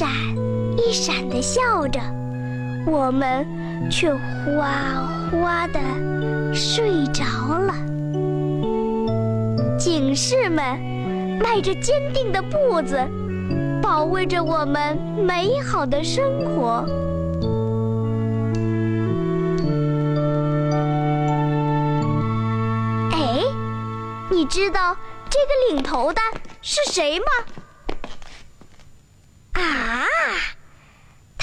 闪一闪的笑着，我们却哗哗的睡着了。警士们迈着坚定的步子，保卫着我们美好的生活。哎，你知道这个领头的是谁吗？啊，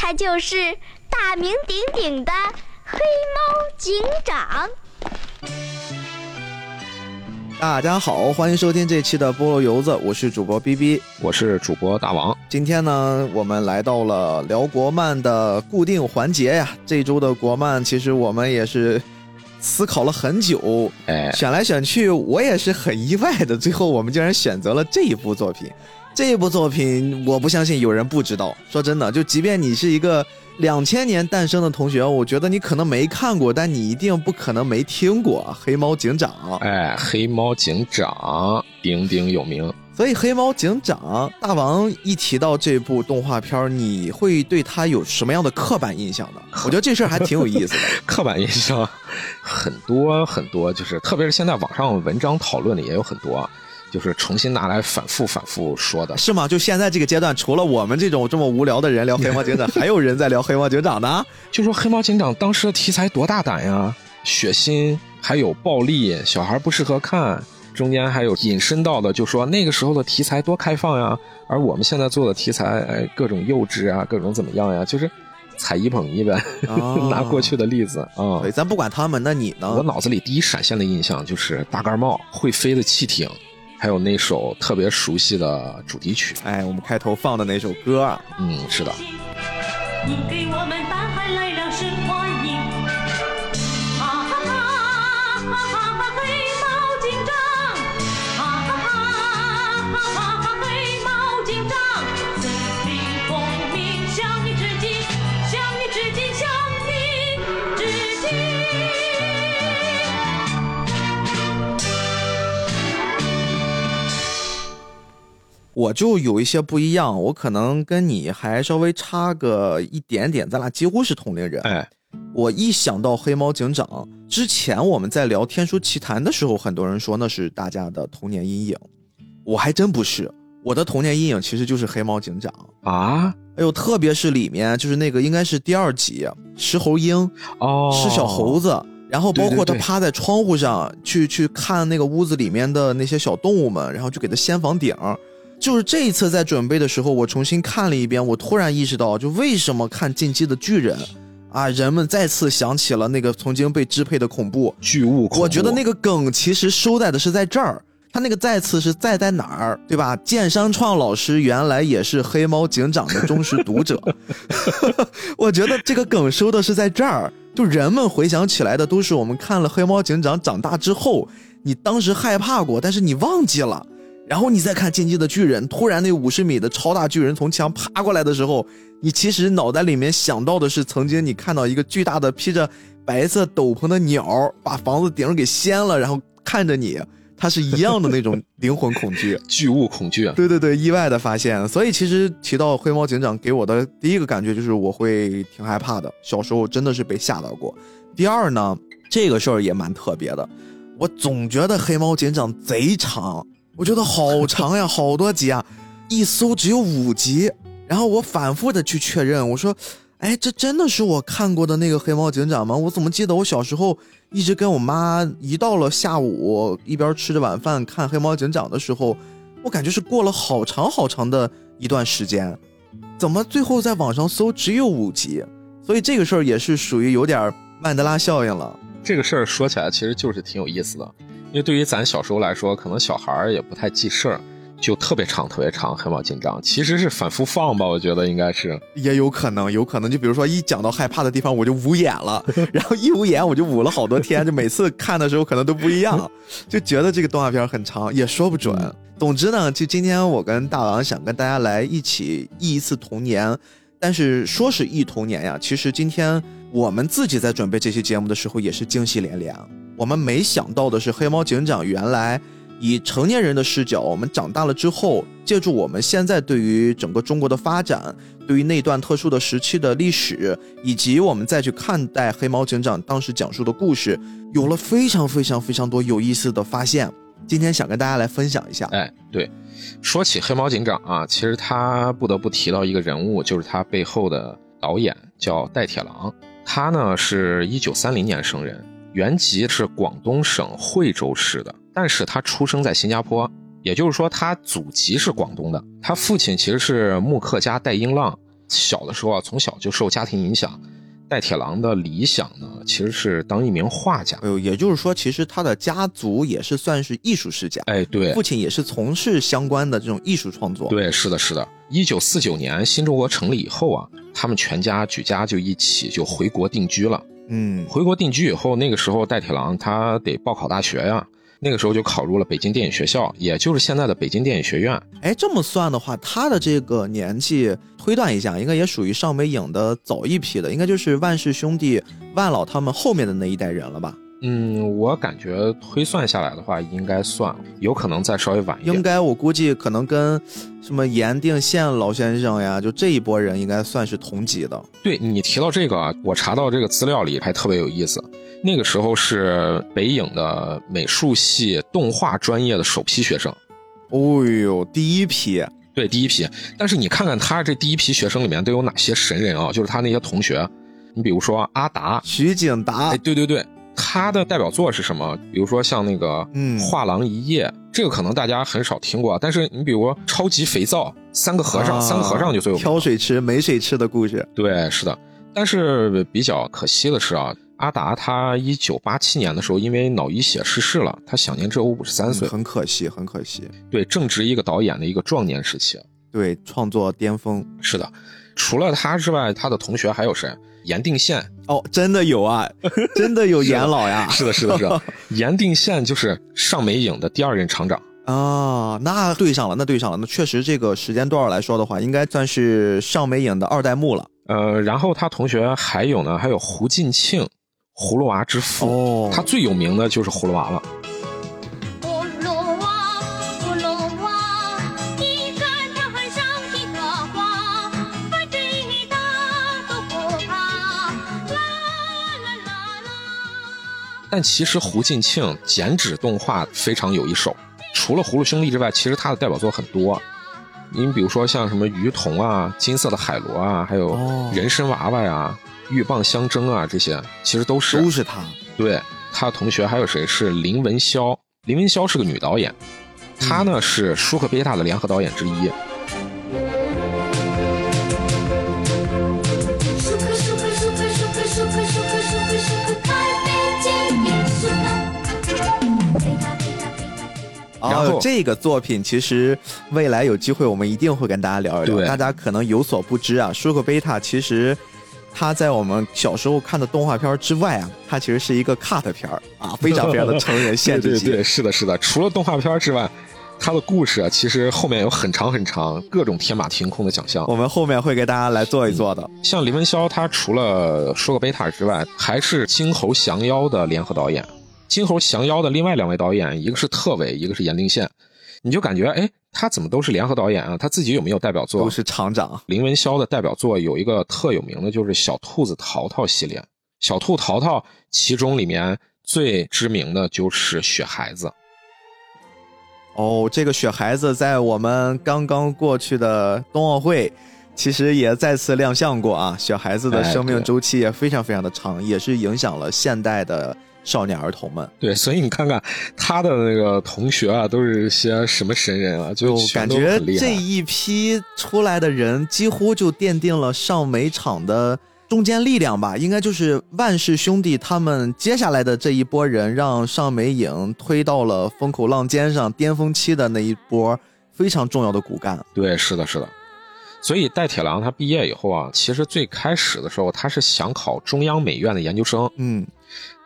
他就是大名鼎鼎的黑猫警长。大家好，欢迎收听这期的菠萝油子，我是主播 B B，我是主播大王。今天呢，我们来到了聊国漫的固定环节呀。这周的国漫，其实我们也是思考了很久，哎，选来选去，我也是很意外的，最后我们竟然选择了这一部作品。这一部作品，我不相信有人不知道。说真的，就即便你是一个两千年诞生的同学，我觉得你可能没看过，但你一定不可能没听过《黑猫警长》。哎，黑猫警长鼎鼎有名。所以，《黑猫警长》大王一提到这部动画片，你会对他有什么样的刻板印象呢？我觉得这事儿还挺有意思的。刻板印象很多很多，就是特别是现在网上文章讨论的也有很多。就是重新拿来反复反复说的，是吗？就现在这个阶段，除了我们这种这么无聊的人聊黑猫警长，还有人在聊黑猫警长呢。就说黑猫警长当时的题材多大胆呀，血腥还有暴力，小孩不适合看。中间还有引申到的，就说那个时候的题材多开放呀，而我们现在做的题材，哎，各种幼稚啊，各种怎么样呀，就是踩一捧一呗，拿过去的例子啊。对，咱不管他们，那你呢？我脑子里第一闪现的印象就是大盖帽、会飞的汽艇。还有那首特别熟悉的主题曲，哎，我们开头放的那首歌，嗯，是的。我就有一些不一样，我可能跟你还稍微差个一点点，咱俩几乎是同龄人。哎，我一想到黑猫警长，之前我们在聊《天书奇谈》的时候，很多人说那是大家的童年阴影，我还真不是，我的童年阴影其实就是黑猫警长啊！哎呦，特别是里面就是那个应该是第二集石猴鹰哦，是小猴子，然后包括他趴在窗户上去去看那个屋子里面的那些小动物们，然后就给他掀房顶。就是这一次在准备的时候，我重新看了一遍，我突然意识到，就为什么看《进击的巨人》，啊，人们再次想起了那个曾经被支配的恐怖巨物。我觉得那个梗其实收在的是在这儿，他那个再次是在在哪儿，对吧？剑山创老师原来也是黑猫警长的忠实读者，我觉得这个梗收的是在这儿，就人们回想起来的都是我们看了黑猫警长长大之后，你当时害怕过，但是你忘记了。然后你再看《进击的巨人》，突然那五十米的超大巨人从墙爬过来的时候，你其实脑袋里面想到的是曾经你看到一个巨大的披着白色斗篷的鸟把房子顶给掀了，然后看着你，它是一样的那种灵魂恐惧、巨物恐惧。对对对，意外的发现。所以其实提到黑猫警长，给我的第一个感觉就是我会挺害怕的。小时候真的是被吓到过。第二呢，这个事儿也蛮特别的，我总觉得黑猫警长贼长。我觉得好长呀，好多集啊，一搜只有五集。然后我反复的去确认，我说，哎，这真的是我看过的那个黑猫警长吗？我怎么记得我小时候一直跟我妈一到了下午，一边吃着晚饭看黑猫警长的时候，我感觉是过了好长好长的一段时间，怎么最后在网上搜只有五集？所以这个事儿也是属于有点曼德拉效应了。这个事儿说起来其实就是挺有意思的。因为对于咱小时候来说，可能小孩儿也不太记事儿，就特别长特别长，黑猫警长其实是反复放吧，我觉得应该是，也有可能，有可能。就比如说一讲到害怕的地方，我就捂眼了，然后一捂眼我就捂了好多天，就每次看的时候可能都不一样，就觉得这个动画片很长，也说不准。总之呢，就今天我跟大王想跟大家来一起忆一次童年，但是说是忆童年呀，其实今天我们自己在准备这期节目的时候也是惊喜连连。我们没想到的是，黑猫警长原来以成年人的视角，我们长大了之后，借助我们现在对于整个中国的发展，对于那段特殊的时期的历史，以及我们再去看待黑猫警长当时讲述的故事，有了非常非常非常多有意思的发现。今天想跟大家来分享一下。哎，对，说起黑猫警长啊，其实他不得不提到一个人物，就是他背后的导演叫戴铁郎。他呢是一九三零年生人，原籍是广东省惠州市的，但是他出生在新加坡，也就是说他祖籍是广东的。他父亲其实是木刻家戴英浪，小的时候啊从小就受家庭影响。戴铁郎的理想呢，其实是当一名画家。哎呦，也就是说，其实他的家族也是算是艺术世家。哎，对，父亲也是从事相关的这种艺术创作。对，是的，是的。一九四九年新中国成立以后啊，他们全家举家就一起就回国定居了。嗯，回国定居以后，那个时候戴铁郎他得报考大学呀。那个时候就考入了北京电影学校，也就是现在的北京电影学院。哎，这么算的话，他的这个年纪推断一下，应该也属于上美影的早一批的，应该就是万氏兄弟、万老他们后面的那一代人了吧？嗯，我感觉推算下来的话，应该算，有可能再稍微晚一点。应该我估计可能跟什么严定宪老先生呀，就这一波人应该算是同级的。对你提到这个啊，我查到这个资料里还特别有意思。那个时候是北影的美术系动画专业的首批学生，哦呦，第一批，对，第一批。但是你看看他这第一批学生里面都有哪些神人啊？就是他那些同学，你比如说阿达、徐景达，哎，对对对，他的代表作是什么？比如说像那个嗯，画廊一夜，这个可能大家很少听过，但是你比如超级肥皂，三个和尚，三个和尚就最有挑水吃没水吃的故事，对，是的。但是比较可惜的是啊。阿达他一九八七年的时候，因为脑溢血逝世了，他享年只有五十三岁，很可惜，很可惜。对，正值一个导演的一个壮年时期，对，创作巅峰。是的，除了他之外，他的同学还有谁？严定宪。哦，真的有啊，真的有严老呀。是的，是的，是的。严 定宪就是上美影的第二任厂长啊，那对上了，那对上了，那确实这个时间段来说的话，应该算是上美影的二代目了。呃，然后他同学还有呢，还有胡进庆。葫芦娃之父，哦，他最有名的就是葫芦娃了。但其实胡进庆剪纸动画非常有一手，除了葫芦兄弟之外，其实他的代表作很多。你比如说像什么鱼童啊、金色的海螺啊，还有人参娃娃呀。鹬蚌相争啊，这些其实都是都是他。对，他的同学还有谁是林文霄？林文霄是个女导演，她呢是舒克贝塔的联合导演之一。然后这个作品其实未来有机会我们一定会跟大家聊一聊。大家可能有所不知啊，舒克贝塔其实。它在我们小时候看的动画片之外啊，它其实是一个 cut 片啊，非常非常的成人限制级。对对对，是的，是的。除了动画片之外，它的故事啊，其实后面有很长很长，各种天马行空的想象。我们后面会给大家来做一做的。像林文霄，他除了舒克贝塔之外，还是青猴降妖的联合导演。金猴降妖的另外两位导演，一个是特伟，一个是严定宪。你就感觉哎。他怎么都是联合导演啊？他自己有没有代表作？都是厂长。林文霄的代表作有一个特有名的，就是《小兔子淘淘》系列。小兔淘淘其中里面最知名的就是雪孩子。哦，这个雪孩子在我们刚刚过去的冬奥会，其实也再次亮相过啊。雪孩子的生命周期也非常非常的长，也是影响了现代的。少年儿童们，对，所以你看看他的那个同学啊，都是些什么神人啊？就感觉这一批出来的人，几乎就奠定了上美厂的中坚力量吧。应该就是万氏兄弟他们接下来的这一波人，让上美影推到了风口浪尖上巅峰期的那一波非常重要的骨干。对，是的，是的。所以戴铁郎他毕业以后啊，其实最开始的时候他是想考中央美院的研究生，嗯。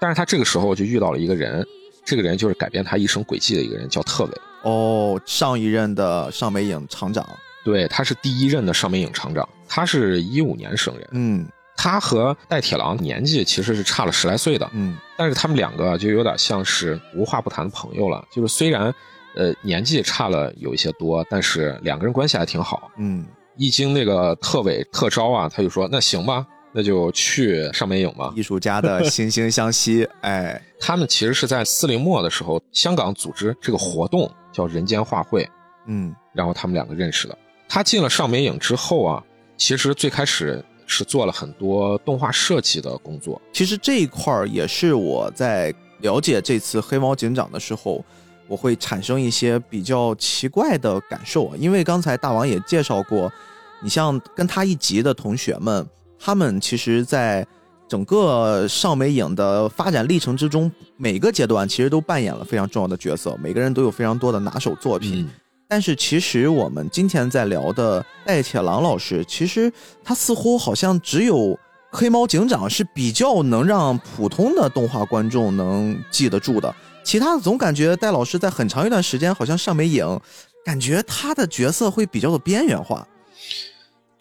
但是他这个时候就遇到了一个人，这个人就是改变他一生轨迹的一个人，叫特伟。哦，上一任的上美影厂长，对，他是第一任的上美影厂长，他是一五年生人。嗯，他和戴铁郎年纪其实是差了十来岁的。嗯，但是他们两个就有点像是无话不谈的朋友了。就是虽然呃，年纪差了有一些多，但是两个人关系还挺好。嗯一经那个特委特招啊，他就说那行吧，那就去上美影吧。艺术家的惺惺相惜，哎，他们其实是在四零末的时候，香港组织这个活动叫人间画会，嗯然后他们两个认识的。他进了上美影之后啊，其实最开始是做了很多动画设计的工作。其实这一块儿也是我在了解这次黑猫警长的时候，我会产生一些比较奇怪的感受啊，因为刚才大王也介绍过，你像跟他一级的同学们，他们其实在整个上美影的发展历程之中，每个阶段其实都扮演了非常重要的角色，每个人都有非常多的拿手作品。嗯，但是其实我们今天在聊的戴铁郎老师，其实他似乎好像只有黑猫警长是比较能让普通的动画观众能记得住的，其他的总感觉戴老师在很长一段时间好像上美影，感觉他的角色会比较的边缘化。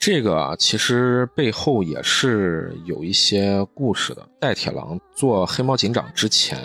这个啊，其实背后也是有一些故事的。戴铁郎做黑猫警长之前，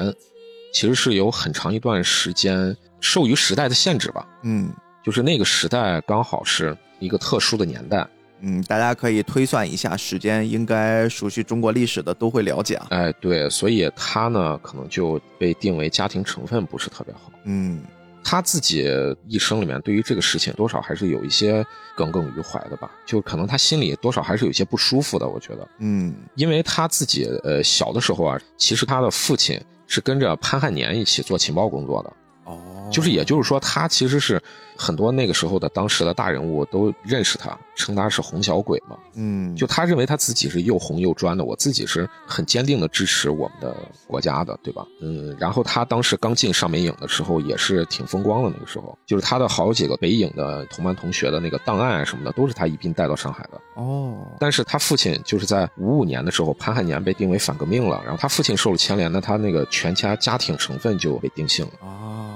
其实是有很长一段时间受于时代的限制吧，嗯就是那个时代刚好是一个特殊的年代。嗯，大家可以推算一下时间，应该熟悉中国历史的都会了解啊。哎，对，所以他呢可能就被定为家庭成分不是特别好。嗯他自己一生里面对于这个事情多少还是有一些耿耿于怀的吧，就可能他心里多少还是有一些不舒服的。我觉得，嗯因为他自己呃小的时候啊，其实他的父亲是跟着潘汉年一起做情报工作的，哦，就是也就是说，他其实是很多那个时候的当时的大人物都认识他，称他是红小鬼嘛。嗯就他认为他自己是又红又专的，我自己是很坚定的支持我们的国家的，对吧？嗯，然后他当时刚进上美影的时候也是挺风光的，那个时候就是他的好几个北影的同班同学的那个档案啊什么的，都是他一并带到上海的。哦但是他父亲就是在五五年的时候，潘汉年被定为反革命了，然后他父亲受了牵连，那他那个全家家庭成分就被定性了。哦，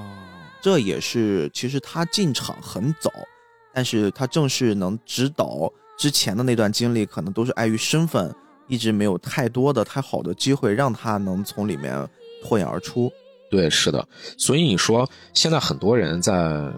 这也是其实他进场很早，但是他正是能指导之前的那段经历，可能都是碍于身份，一直没有太多的太好的机会让他能从里面脱颖而出。对，是的，所以你说现在很多人在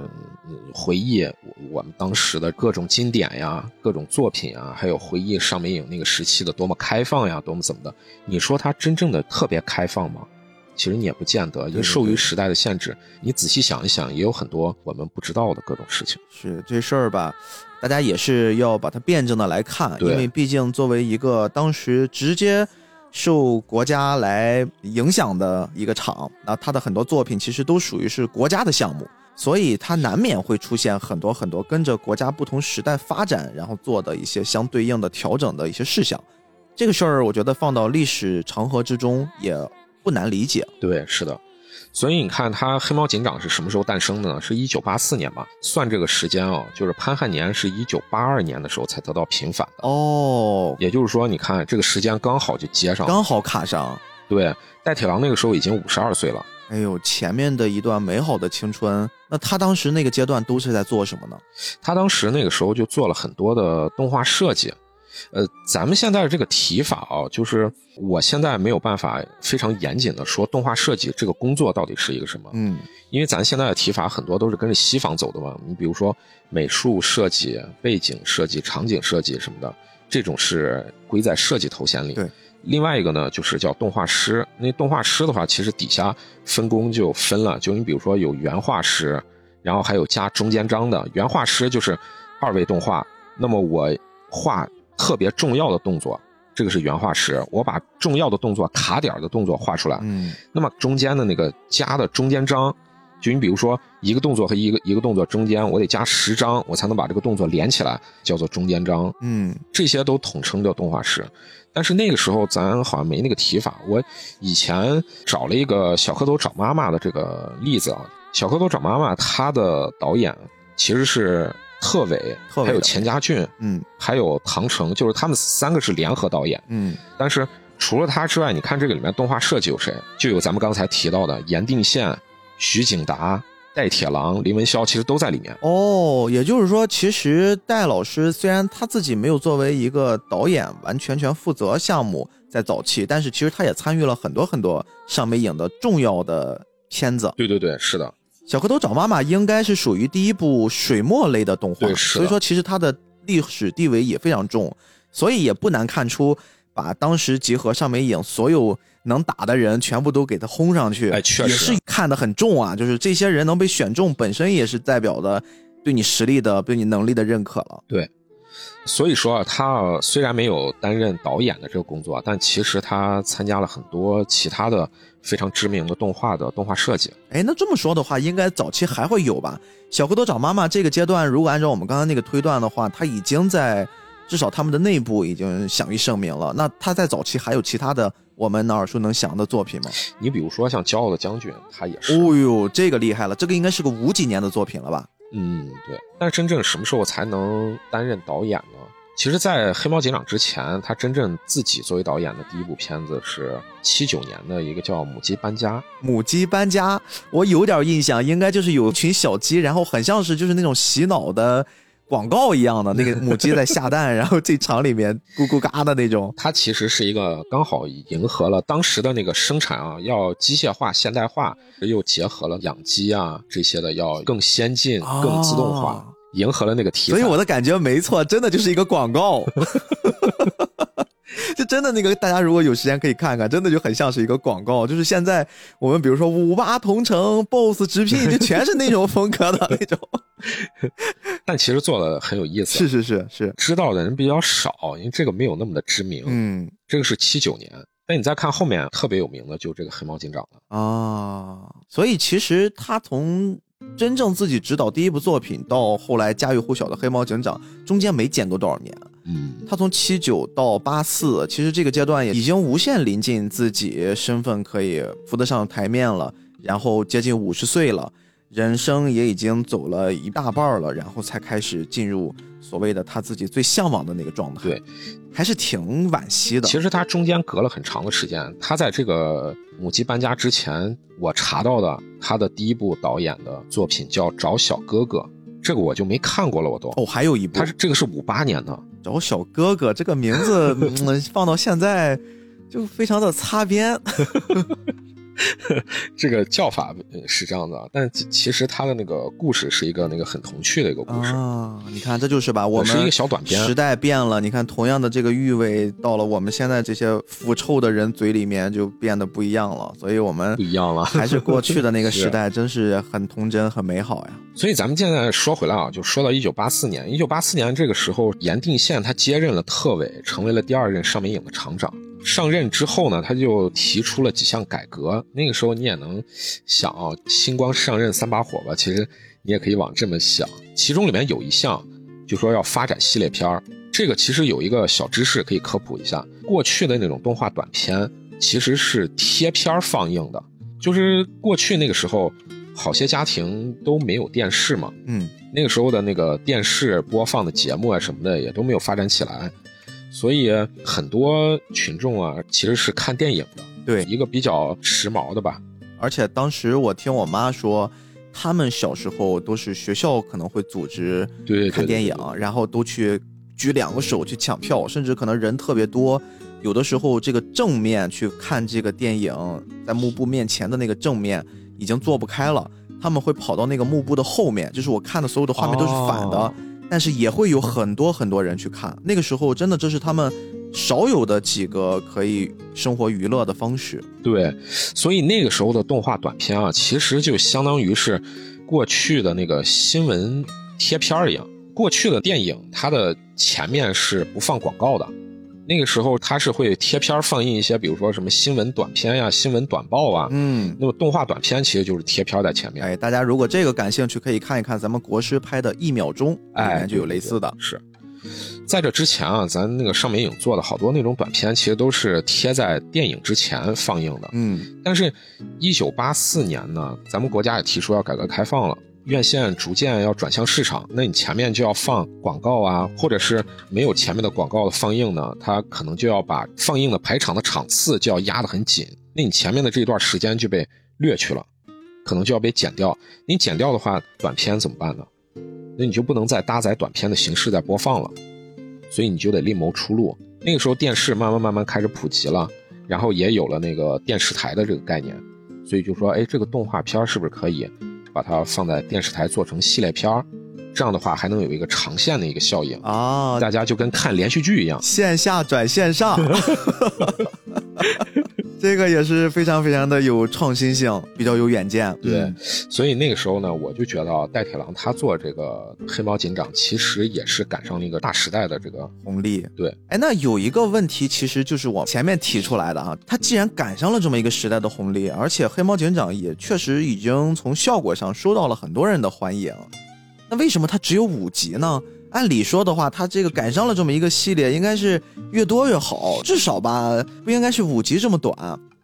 回忆我我们当时的各种经典呀、各种作品啊，还有回忆上美影那个时期的多么开放呀、多么怎么的，你说他真正的特别开放吗？其实你也不见得，因为受于时代的限制，你仔细想一想，也有很多我们不知道的各种事情。是这事儿吧，大家也是要把它辩证的来看，因为毕竟作为一个当时直接受国家来影响的一个厂，那他的很多作品其实都属于是国家的项目，所以它难免会出现很多很多跟着国家不同时代发展，然后做的一些相对应的调整的一些事项。这个事儿，我觉得放到历史长河之中也不难理解。对，是的。所以你看，他黑猫警长是什么时候诞生的呢？是一九八四年吧？算这个时间哦，就是潘汉年是一九八二年的时候才得到平反的。哦，也就是说，你看这个时间刚好就接上了。刚好卡上。对，戴铁郎那个时候已经五十二岁了。哎呦，前面的一段美好的青春，那他当时那个阶段都是在做什么呢？他当时那个时候就做了很多的动画设计。呃，咱们现在这个提法啊，就是我现在没有办法非常严谨的说动画设计这个工作到底是一个什么，嗯因为咱现在的提法很多都是跟着西方走的嘛。你比如说美术设计、背景设计、场景设计什么的，这种是归在设计头衔里。对。另外一个呢，就是叫动画师。那动画师的话，其实底下分工就分了，就你比如说有原画师，然后还有加中间章的。原画师就是二维动画，那么我画特别重要的动作，这个是原画师，我把重要的动作卡点的动作画出来。嗯那么中间的那个加的中间章，就你比如说一个动作和一个一个动作中间，我得加十张，我才能把这个动作连起来，叫做中间章。嗯这些都统称叫动画师。但是那个时候咱好像没那个提法。我以前找了一个小蝌蚪找妈妈的这个例子啊，小蝌蚪找妈妈，他的导演其实是特伟，还有特伟导钱家俊，嗯还有唐城，就是他们三个是联合导演。嗯但是除了他之外，你看这个里面动画设计有谁？就有咱们刚才提到的严定宪、徐景达、戴铁郎、林文霄，其实都在里面。哦，也就是说，其实戴老师虽然他自己没有作为一个导演完全全负责项目在早期，但是其实他也参与了很多很多上美影的重要的片子。对对对，是的。小蝌蚪找妈妈应该是属于第一部水墨类的动画，所以说其实它的历史地位也非常重，所以也不难看出，把当时集合上美影所有能打的人全部都给他轰上去，哎确也是看得很重啊，就是这些人能被选中，本身也是代表的对你实力的、对你能力的认可了。对。所以说啊，他啊虽然没有担任导演的这个工作，但其实他参加了很多其他的非常知名的动画的动画设计。哎，那这么说的话，应该早期还会有吧？小蝌蚪找妈妈这个阶段，如果按照我们刚刚那个推断的话，他已经在至少他们的内部已经享誉盛名了。那他在早期还有其他的我们能耳熟能详的作品吗？你比如说像《骄傲的将军》，他也是，哦呦，这个厉害了，这个应该是个五几年的作品了吧？嗯，对。但是真正什么时候才能担任导演呢？其实，在《黑猫警长》之前，他真正自己作为导演的第一部片子是七九年的一个叫《母鸡搬家》。母鸡搬家，我有点印象，应该就是有群小鸡，然后很像是就是那种洗脑的广告一样的，那个母鸡在下蛋，然后这厂里面咕咕嘎的那种。它其实是一个刚好迎合了当时的那个生产啊，要机械化、现代化，又结合了养鸡啊这些的，要更先进、更自动化，哦迎合了那个题材。所以我的感觉没错，真的就是一个广告。就真的那个，大家如果有时间可以看看，真的就很像是一个广告。就是现在我们比如说五八同城、BOSS 直聘，就全是那种风格的那种。但其实做的很有意思，是是是是，知道的人比较少，因为这个没有那么的知名。嗯这个是七九年，但你再看后面特别有名的，就这个黑猫警长了。啊，所以其实他从真正自己执导第一部作品到后来家喻户晓的《黑猫警长》，中间没间隔多少年。嗯，他从七九到八四，其实这个阶段也已经无限临近自己身份可以浮得上台面了，然后接近五十岁了，人生也已经走了一大半了，然后才开始进入所谓的他自己最向往的那个状态。对，还是挺惋惜的。其实他中间隔了很长的时间。他在这个母鸡搬家之前，我查到的他的第一部导演的作品叫《找小哥哥》，这个我就没看过了，我都。哦，还有一部他是这个是五八年的，找小哥哥这个名字，嗯，放到现在就非常的擦边。这个叫法呃是这样的，但其其实他的那个故事是一个那个很童趣的一个故事。啊，你看这就是吧，我们是一个小短片时代变了，你看同样的这个韵味，到了我们现在这些腐臭的人嘴里面就变得不一样了。所以我们不一样了还是过去的那个 时代，真是很童真、很美好呀。所以咱们现在说回来啊，就说到一九八四年，一九八四年这个时候，严定宪他接任了特委，成为了第二任上美影的厂长。上任之后呢，他就提出了几项改革。那个时候你也能想啊，星光上任三把火吧，其实你也可以往这么想。其中里面有一项，就说要发展系列片儿。这个其实有一个小知识可以科普一下，过去的那种动画短片其实是贴片儿放映的，就是过去那个时候，好些家庭都没有电视嘛，嗯，那个时候的那个电视播放的节目啊什么的也都没有发展起来，所以很多群众啊其实是看电影的，对。一个比较时髦的吧。而且当时我听我妈说，他们小时候都是学校可能会组织看电影对，然后都去举两个手去抢票，甚至可能人特别多，有的时候这个正面去看这个电影，在幕布面前的那个正面已经坐不开了，他们会跑到那个幕布的后面，就是我看的所有的画面都是反的，哦但是也会有很多很多人去看。那个时候真的这是他们少有的几个可以生活娱乐的方式。对，所以那个时候的动画短片啊，其实就相当于是过去的那个新闻贴片一样。过去的电影，它的前面是不放广告的，那个时候它是会贴片放映一些，比如说什么新闻短片呀、新闻短报啊。嗯，那么动画短片其实就是贴片在前面。哎，大家如果这个感兴趣，可以看一看咱们国师拍的《一秒钟》，里哎，面就有类似的。是。在这之前啊，咱那个上美影做的好多那种短片，其实都是贴在电影之前放映的。嗯，但是，一九八四年呢，咱们国家也提出要改革开放了，院线逐渐要转向市场，那你前面就要放广告啊，或者是没有前面的广告的放映呢，它可能就要把放映的排场的场次就要压得很紧，那你前面的这一段时间就被掠去了，可能就要被剪掉。你剪掉的话，短片怎么办呢？那你就不能再搭载短片的形式再播放了，所以你就得另谋出路。那个时候电视慢慢慢慢开始普及了，然后也有了那个电视台的这个概念，所以就说，哎，这个动画片是不是可以把它放在电视台做成系列片儿，这样的话还能有一个长线的一个效应，啊，大家就跟看连续剧一样。线下转线上，这个也是非常非常的有创新性，比较有远见。对嗯，所以那个时候呢，我就觉得啊戴铁郎他做这个黑猫警长，其实也是赶上了一个大时代的这个红利。对，哎，那有一个问题，其实就是我前面提出来的啊，他既然赶上了这么一个时代的红利，而且黑猫警长也确实已经从效果上收到了很多人的欢迎，那为什么他只有五集呢？按理说的话，他这个赶上了这么一个系列，应该是越多越好，至少吧，不应该是五集这么短。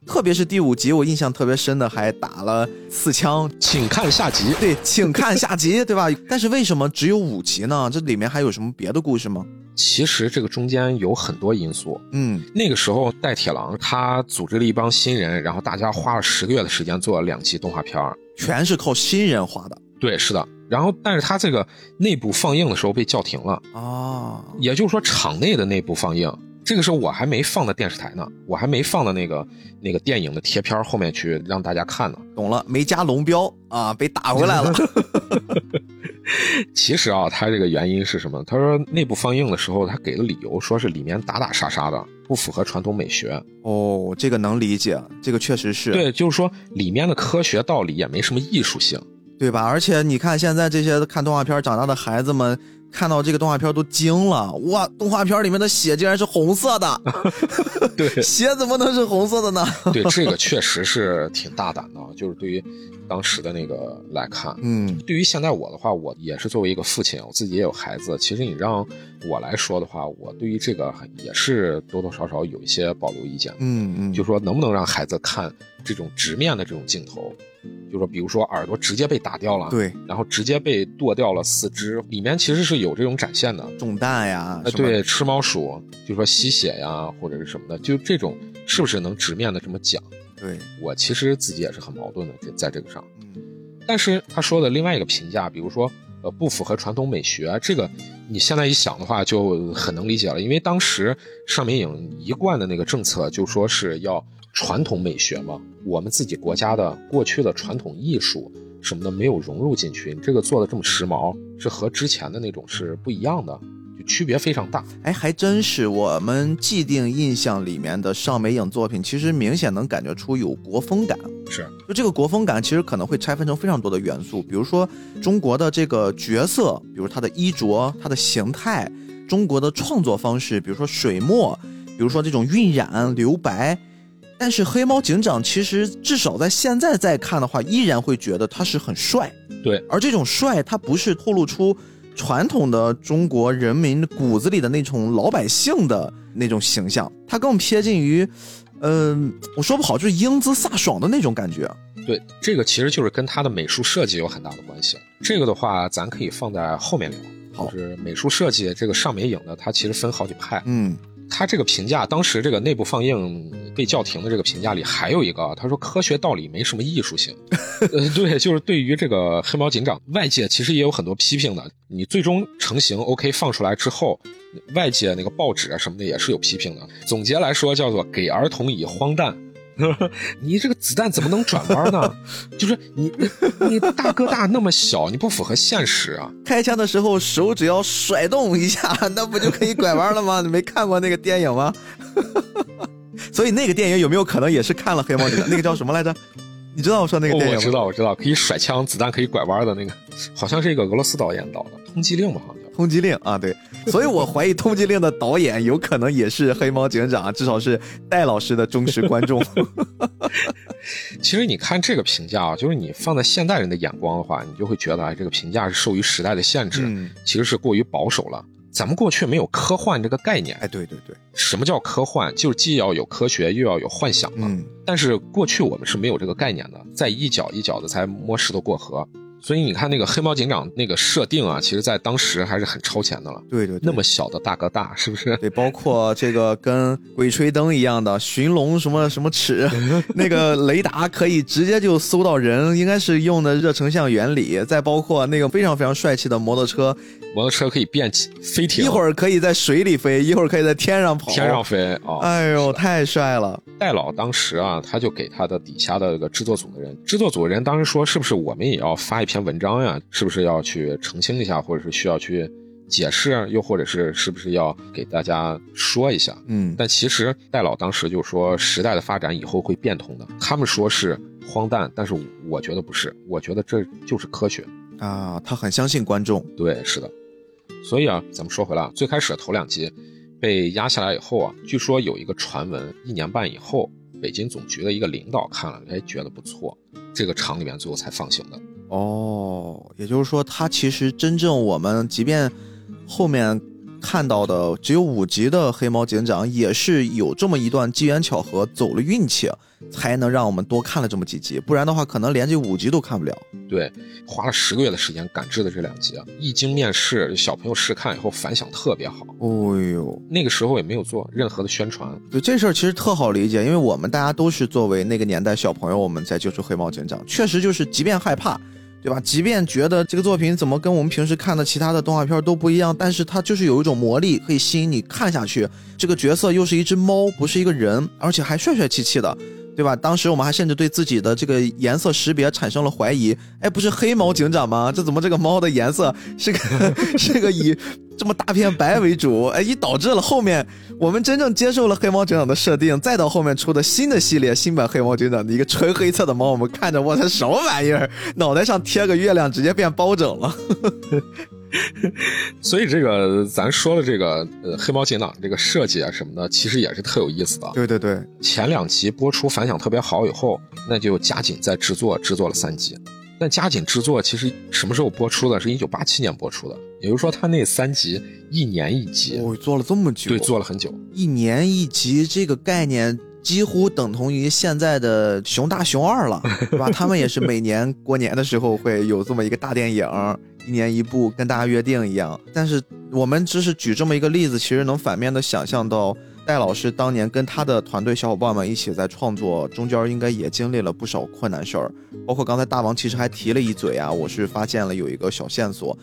特别是第五集，我印象特别深的，还打了四枪，请看下集。对，请看下集，对吧？但是为什么只有五集呢？这里面还有什么别的故事吗？其实这个中间有很多因素。嗯，那个时候，戴铁郎他组织了一帮新人，然后大家花了十个月的时间做了两集动画片儿。全是靠新人画的对，是的。然后，但是他这个内部放映的时候被叫停了，啊。也就是说，场内的内部放映，这个时候我还没放到电视台呢，我还没放到那个那个电影的贴片后面去让大家看呢。懂了，没加龙标啊，被打回来了。其实啊，他这个原因是什么？他说内部放映的时候，他给了理由，说是里面打打杀杀的，不符合传统美学。哦，这个能理解，这个确实是对，就是说里面的科学道理也没什么艺术性。对吧？而且你看现在这些看动画片长大的孩子们，看到这个动画片都惊了，哇！动画片里面的血竟然是红色的，对 血怎么能是红色的呢？对，这个确实是挺大胆的，就是对于当时的那个来看。嗯对于现在我的话，我也是作为一个父亲，我自己也有孩子。其实你让我来说的话，我对于这个也是多多少少有一些保留意见。嗯嗯，就说能不能让孩子看这种直面的这种镜头，就说比如说耳朵直接被打掉了，，对然后直接被剁掉了四肢，里面其实是有这种展现的。中弹呀，呃，对，吃猫鼠，就说吸血呀，或者是什么的，就这种是不是能直面的这么讲？对，我其实自己也是很矛盾的，这在这个上。嗯但是他说的另外一个评价，比如说，呃，不符合传统美学，这个你现在一想的话，就很能理解了，因为当时上明影一贯的那个政策就说是要传统美学嘛，我们自己国家的过去的传统艺术什么的没有融入进去，你这个做的这么时髦，是和之前的那种是不一样的，就区别非常大。哎，还真是我们既定印象里面的上美影作品，其实明显能感觉出有国风感。是，就这个国风感，其实可能会拆分成非常多的元素，比如说中国的这个角色，比如他的衣着、他的形态，中国的创作方式，比如说水墨，比如说这种晕染、留白。但是黑猫警长其实至少在现在再看的话，依然会觉得他是很帅，对，而这种帅，他不是透露出传统的中国人民骨子里的那种老百姓的那种形象，他更贴近于，嗯、我说不好，就是英姿飒爽的那种感觉。对，这个其实就是跟他的美术设计有很大的关系。这个的话，咱可以放在后面聊。好就是美术设计这个上美影呢，它其实分好几派。嗯，他这个评价，当时这个内部放映被叫停的这个评价里还有一个，他说科学道理没什么艺术性。呃，对，就是对于这个黑猫警长，外界其实也有很多批评的。你最终成型 OK 放出来之后，外界那个报纸啊什么的也是有批评的。总结来说，叫做给儿童以荒诞。你这个子弹怎么能转弯呢？就是你你你大哥大那么小，你不符合现实啊！开枪的时候手只要甩动一下，那不就可以拐弯了吗？你没看过那个电影吗？所以那个电影有没有可能也是看了黑猫警长？那个叫什么来着？你知道我说那个哦，电影吗？我知道，我知道，可以甩枪，子弹可以拐弯的那个，好像是一个俄罗斯导演导的《通缉令》吧，好像叫。通缉令啊，对，所以我怀疑通缉令的导演有可能也是黑猫警长，至少是戴老师的忠实观众。其实你看这个评价啊，就是你放在现代人的眼光的话，你就会觉得啊，这个评价是受于时代的限制，嗯其实是过于保守了。咱们过去没有科幻这个概念，哎，对对对，什么叫科幻？就是既要有科学，又要有幻想嘛。嗯，但是过去我们是没有这个概念的，在一脚一脚的才摸石头过河。所以你看那个黑猫警长那个设定啊，其实在当时还是很超前的了。对对对，那么小的大哥大，是不是？对，包括这个跟鬼吹灯一样的寻龙什么什么尺，那个雷达可以直接就搜到人，应该是用的热成像原理。再包括那个非常非常帅气的摩托车，摩托车可以变起飞艇，一会儿可以在水里飞，一会儿可以在天上跑，天上飞啊！哎呦，太帅了！戴老当时啊，他就给他的底下的这个制作组的人，制作组的人当时说，是不是我们也要发一篇文章呀？是不是要去澄清一下，或者是需要去解释，又或者是是不是要给大家说一下？嗯，但其实戴老当时就说，时代的发展以后会变通的。他们说是荒诞，但是我觉得不是，我觉得这就是科学。啊，他很相信观众。对，是的。所以啊，咱们说回来啊，最开始的头两集被压下来以后啊，据说有一个传闻，一年半以后，北京总局的一个领导看了，哎，觉得不错，这个厂里面最后才放行的。哦，也就是说，他其实真正我们即便后面看到的只有五集的黑猫警长，也是有这么一段机缘巧合，走了运气，才能让我们多看了这么几集。不然的话，可能连这五集都看不了。对，花了十个月的时间赶制的这两集啊，一经面试，小朋友试看以后反响特别好。哦呦，那个时候也没有做任何的宣传，对这事儿其实特好理解，因为我们大家都是作为那个年代小朋友，我们在接触黑猫警长，确实就是即便害怕。对吧？即便觉得这个作品怎么跟我们平时看的其他的动画片都不一样，但是它就是有一种魔力，可以吸引你看下去。这个角色又是一只猫，不是一个人，而且还帅帅气气的，对吧？当时我们还甚至对自己的这个颜色识别产生了怀疑。哎，不是黑猫警长吗？这怎么这个猫的颜色是个 是个以这么大片白为主？哎，以导致了后面我们真正接受了黑猫警长的设定，再到后面出的新的系列新版黑猫警长的一个纯黑色的猫，我们看着我操什么玩意儿？脑袋上贴个月亮，直接变包拯了。所以这个咱说了这个呃黑猫警长这个设计啊什么的，其实也是特有意思的。对对对，前两集播出反响特别好以后，那就加紧在制作，制作了三集。但加紧制作其实什么时候播出的？是一九八七年播出的，也就是说他那三集一年一集，我、做了这么久，对，做了很久。一年一集这个概念几乎等同于现在的熊大熊二了，对吧？他们也是每年过年的时候会有这么一个大电影，一年一部，跟大家约定一样。但是我们只是举这么一个例子，其实能反面的想象到戴老师当年跟他的团队小伙伴们一起在创作，中间应该也经历了不少困难事儿。包括刚才大王其实还提了一嘴啊，我是发现了有一个小线索。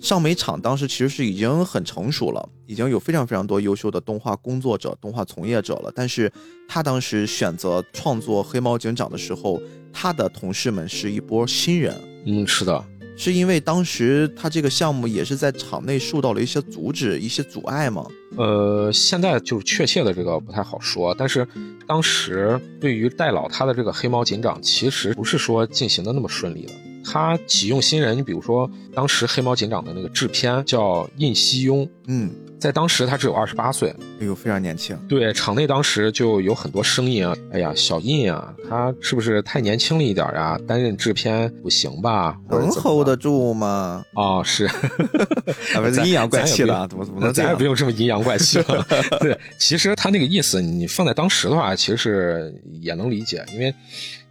上美厂当时其实是已经很成熟了，已经有非常非常多优秀的动画工作者、动画从业者了。但是他当时选择创作《黑猫警长》的时候，他的同事们是一波新人，嗯，是的，是因为当时他这个项目也是在场内受到了一些阻止、一些阻碍吗？呃，现在就是确切的这个不太好说，但是当时对于戴老他的这个黑猫警长，其实不是说进行的那么顺利的。他启用新人，你比如说当时黑猫警长的那个制片叫印西庸，嗯，在当时他只有二十八岁，哎呦，非常年轻。对，场内当时就有很多声音啊，哎呀，小印啊，他是不是太年轻了一点啊？担任制片不行吧？能 hold 得住吗？哦，是，啊，不是阴阳怪气的啊，怎么怎么能咱也不用这么阴阳怪气了。对，其实他那个意思，你放在当时的话，其实是也能理解，因为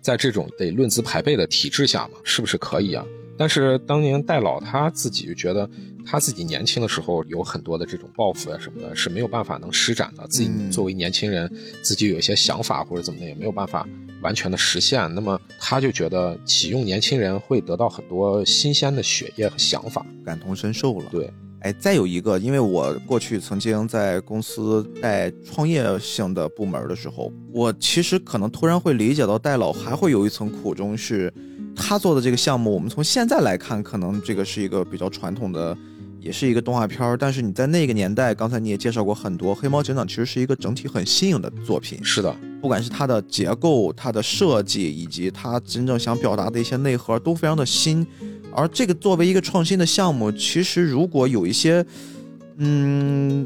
在这种得论资排辈的体制下嘛，是不是可以啊？但是当年戴老他自己就觉得，他自己年轻的时候有很多的这种抱负啊什么的，是没有办法能施展的。自己嗯作为年轻人，自己有一些想法或者怎么的，也没有办法完全的实现。那么他就觉得启用年轻人会得到很多新鲜的血液和想法。感同身受了。对，哎，再有一个，因为我过去曾经在公司带创业性的部门的时候，我其实可能突然会理解到戴老还会有一层苦衷是，他做的这个项目，我们从现在来看，可能这个是一个比较传统的，也是一个动画片儿，但是你在那个年代，刚才你也介绍过很多，《黑猫警长》其实是一个整体很新颖的作品，是的，不管是它的结构、它的设计，以及它真正想表达的一些内核，都非常的新。而这个作为一个创新的项目，其实如果有一些，嗯，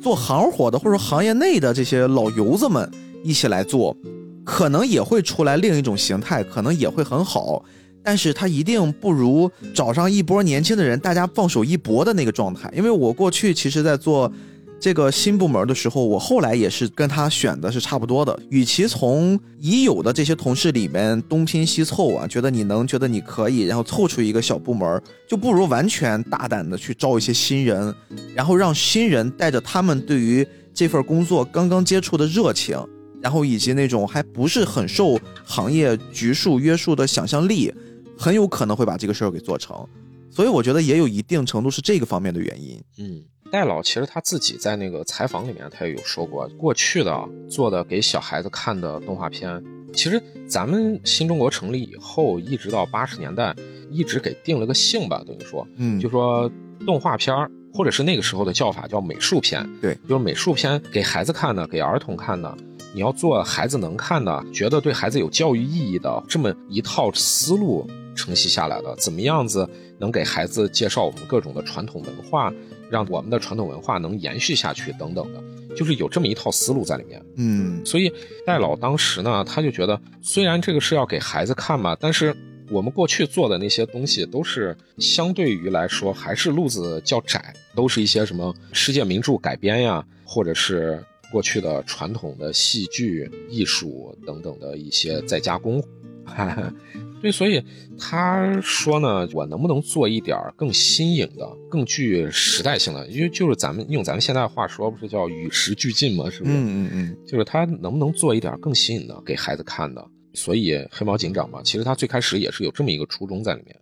做行活的或者行业内的这些老油子们一起来做，可能也会出来另一种形态，可能也会很好。但是它一定不如找上一波年轻的人，大家放手一搏的那个状态。因为我过去其实，在做这个新部门的时候，我后来也是跟他选的是差不多的。与其从已有的这些同事里面东拼西凑啊，觉得你能，觉得你可以，然后凑出一个小部门，就不如完全大胆的去招一些新人，然后让新人带着他们对于这份工作刚刚接触的热情，然后以及那种还不是很受行业局数约束的想象力，很有可能会把这个事儿给做成。所以我觉得也有一定程度是这个方面的原因。嗯，戴老其实他自己在那个采访里面，他也有说过，过去的做的给小孩子看的动画片，其实咱们新中国成立以后，一直到八十年代，一直给定了个性吧，等于说，嗯，就说动画片儿，或者是那个时候的叫法叫美术片，对，就是美术片给孩子看的，给儿童看的。你要做孩子能看的，觉得对孩子有教育意义的这么一套思路承袭下来的，怎么样子能给孩子介绍我们各种的传统文化，让我们的传统文化能延续下去等等的，就是有这么一套思路在里面。嗯所以戴老当时呢，他就觉得，虽然这个是要给孩子看嘛，但是我们过去做的那些东西，都是相对于来说还是路子较窄，都是一些什么世界名著改编呀，或者是过去的传统的戏剧艺术等等的一些再加工。对，所以他说呢，我能不能做一点更新颖的、更具时代性的？因为就是咱们用咱们现在话说，不是叫与时俱进吗？是不是？嗯嗯嗯，就是他能不能做一点更新颖的给孩子看的。所以黑猫警长嘛，其实他最开始也是有这么一个初衷在里面。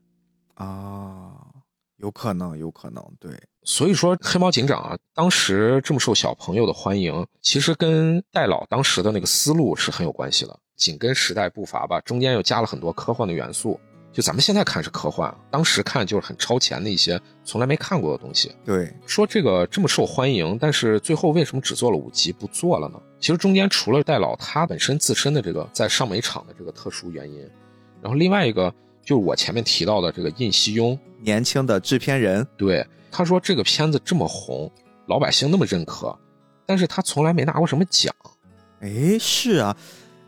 啊，有可能，有可能，对，所以说，黑猫警长啊，当时这么受小朋友的欢迎，其实跟戴老当时的那个思路是很有关系的，紧跟时代步伐吧，中间又加了很多科幻的元素。就咱们现在看是科幻，当时看就是很超前的一些从来没看过的东西。对，说这个这么受欢迎，但是最后为什么只做了五集不做了呢？其实中间除了戴老他本身自身的这个在上美场的这个特殊原因，然后另外一个就是我前面提到的这个印西庸，年轻的制片人，对他说这个片子这么红，老百姓那么认可，但是他从来没拿过什么奖。哎，是啊，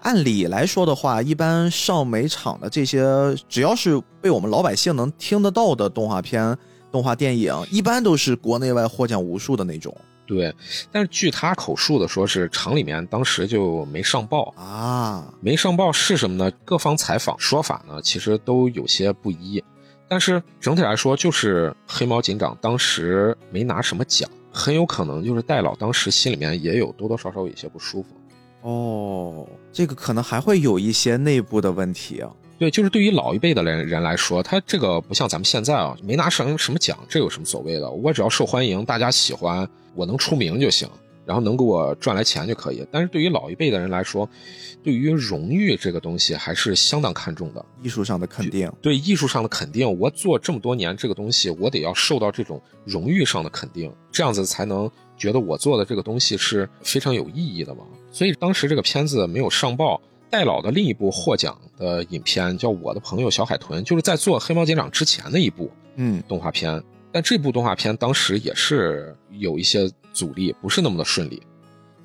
按理来说的话，一般上美场的这些，只要是被我们老百姓能听得到的动画片、动画电影，一般都是国内外获奖无数的那种对，但是据他口述的说是厂里面当时就没上报，啊。没上报是什么呢？各方采访说法呢，其实都有些不一。但是整体来说，就是黑猫警长当时没拿什么奖，很有可能就是戴老当时心里面也有多多少少有些不舒服。哦，这个可能还会有一些内部的问题啊。对，就是对于老一辈的人人来说，他这个不像咱们现在啊，没拿上什么奖，这有什么所谓的？我只要受欢迎，大家喜欢，我能出名就行，然后能给我赚来钱就可以。但是对于老一辈的人来说，对于荣誉这个东西还是相当看重的。艺术上的肯定，对艺术上的肯定，我做这么多年这个东西，我得要受到这种荣誉上的肯定，这样子才能觉得我做的这个东西是非常有意义的嘛。所以当时这个片子没有上报。戴老的另一部获奖的影片叫《我的朋友小海豚》，就是在做《黑猫警长》之前的一部嗯，动画片。但这部动画片当时也是有一些阻力，不是那么的顺利。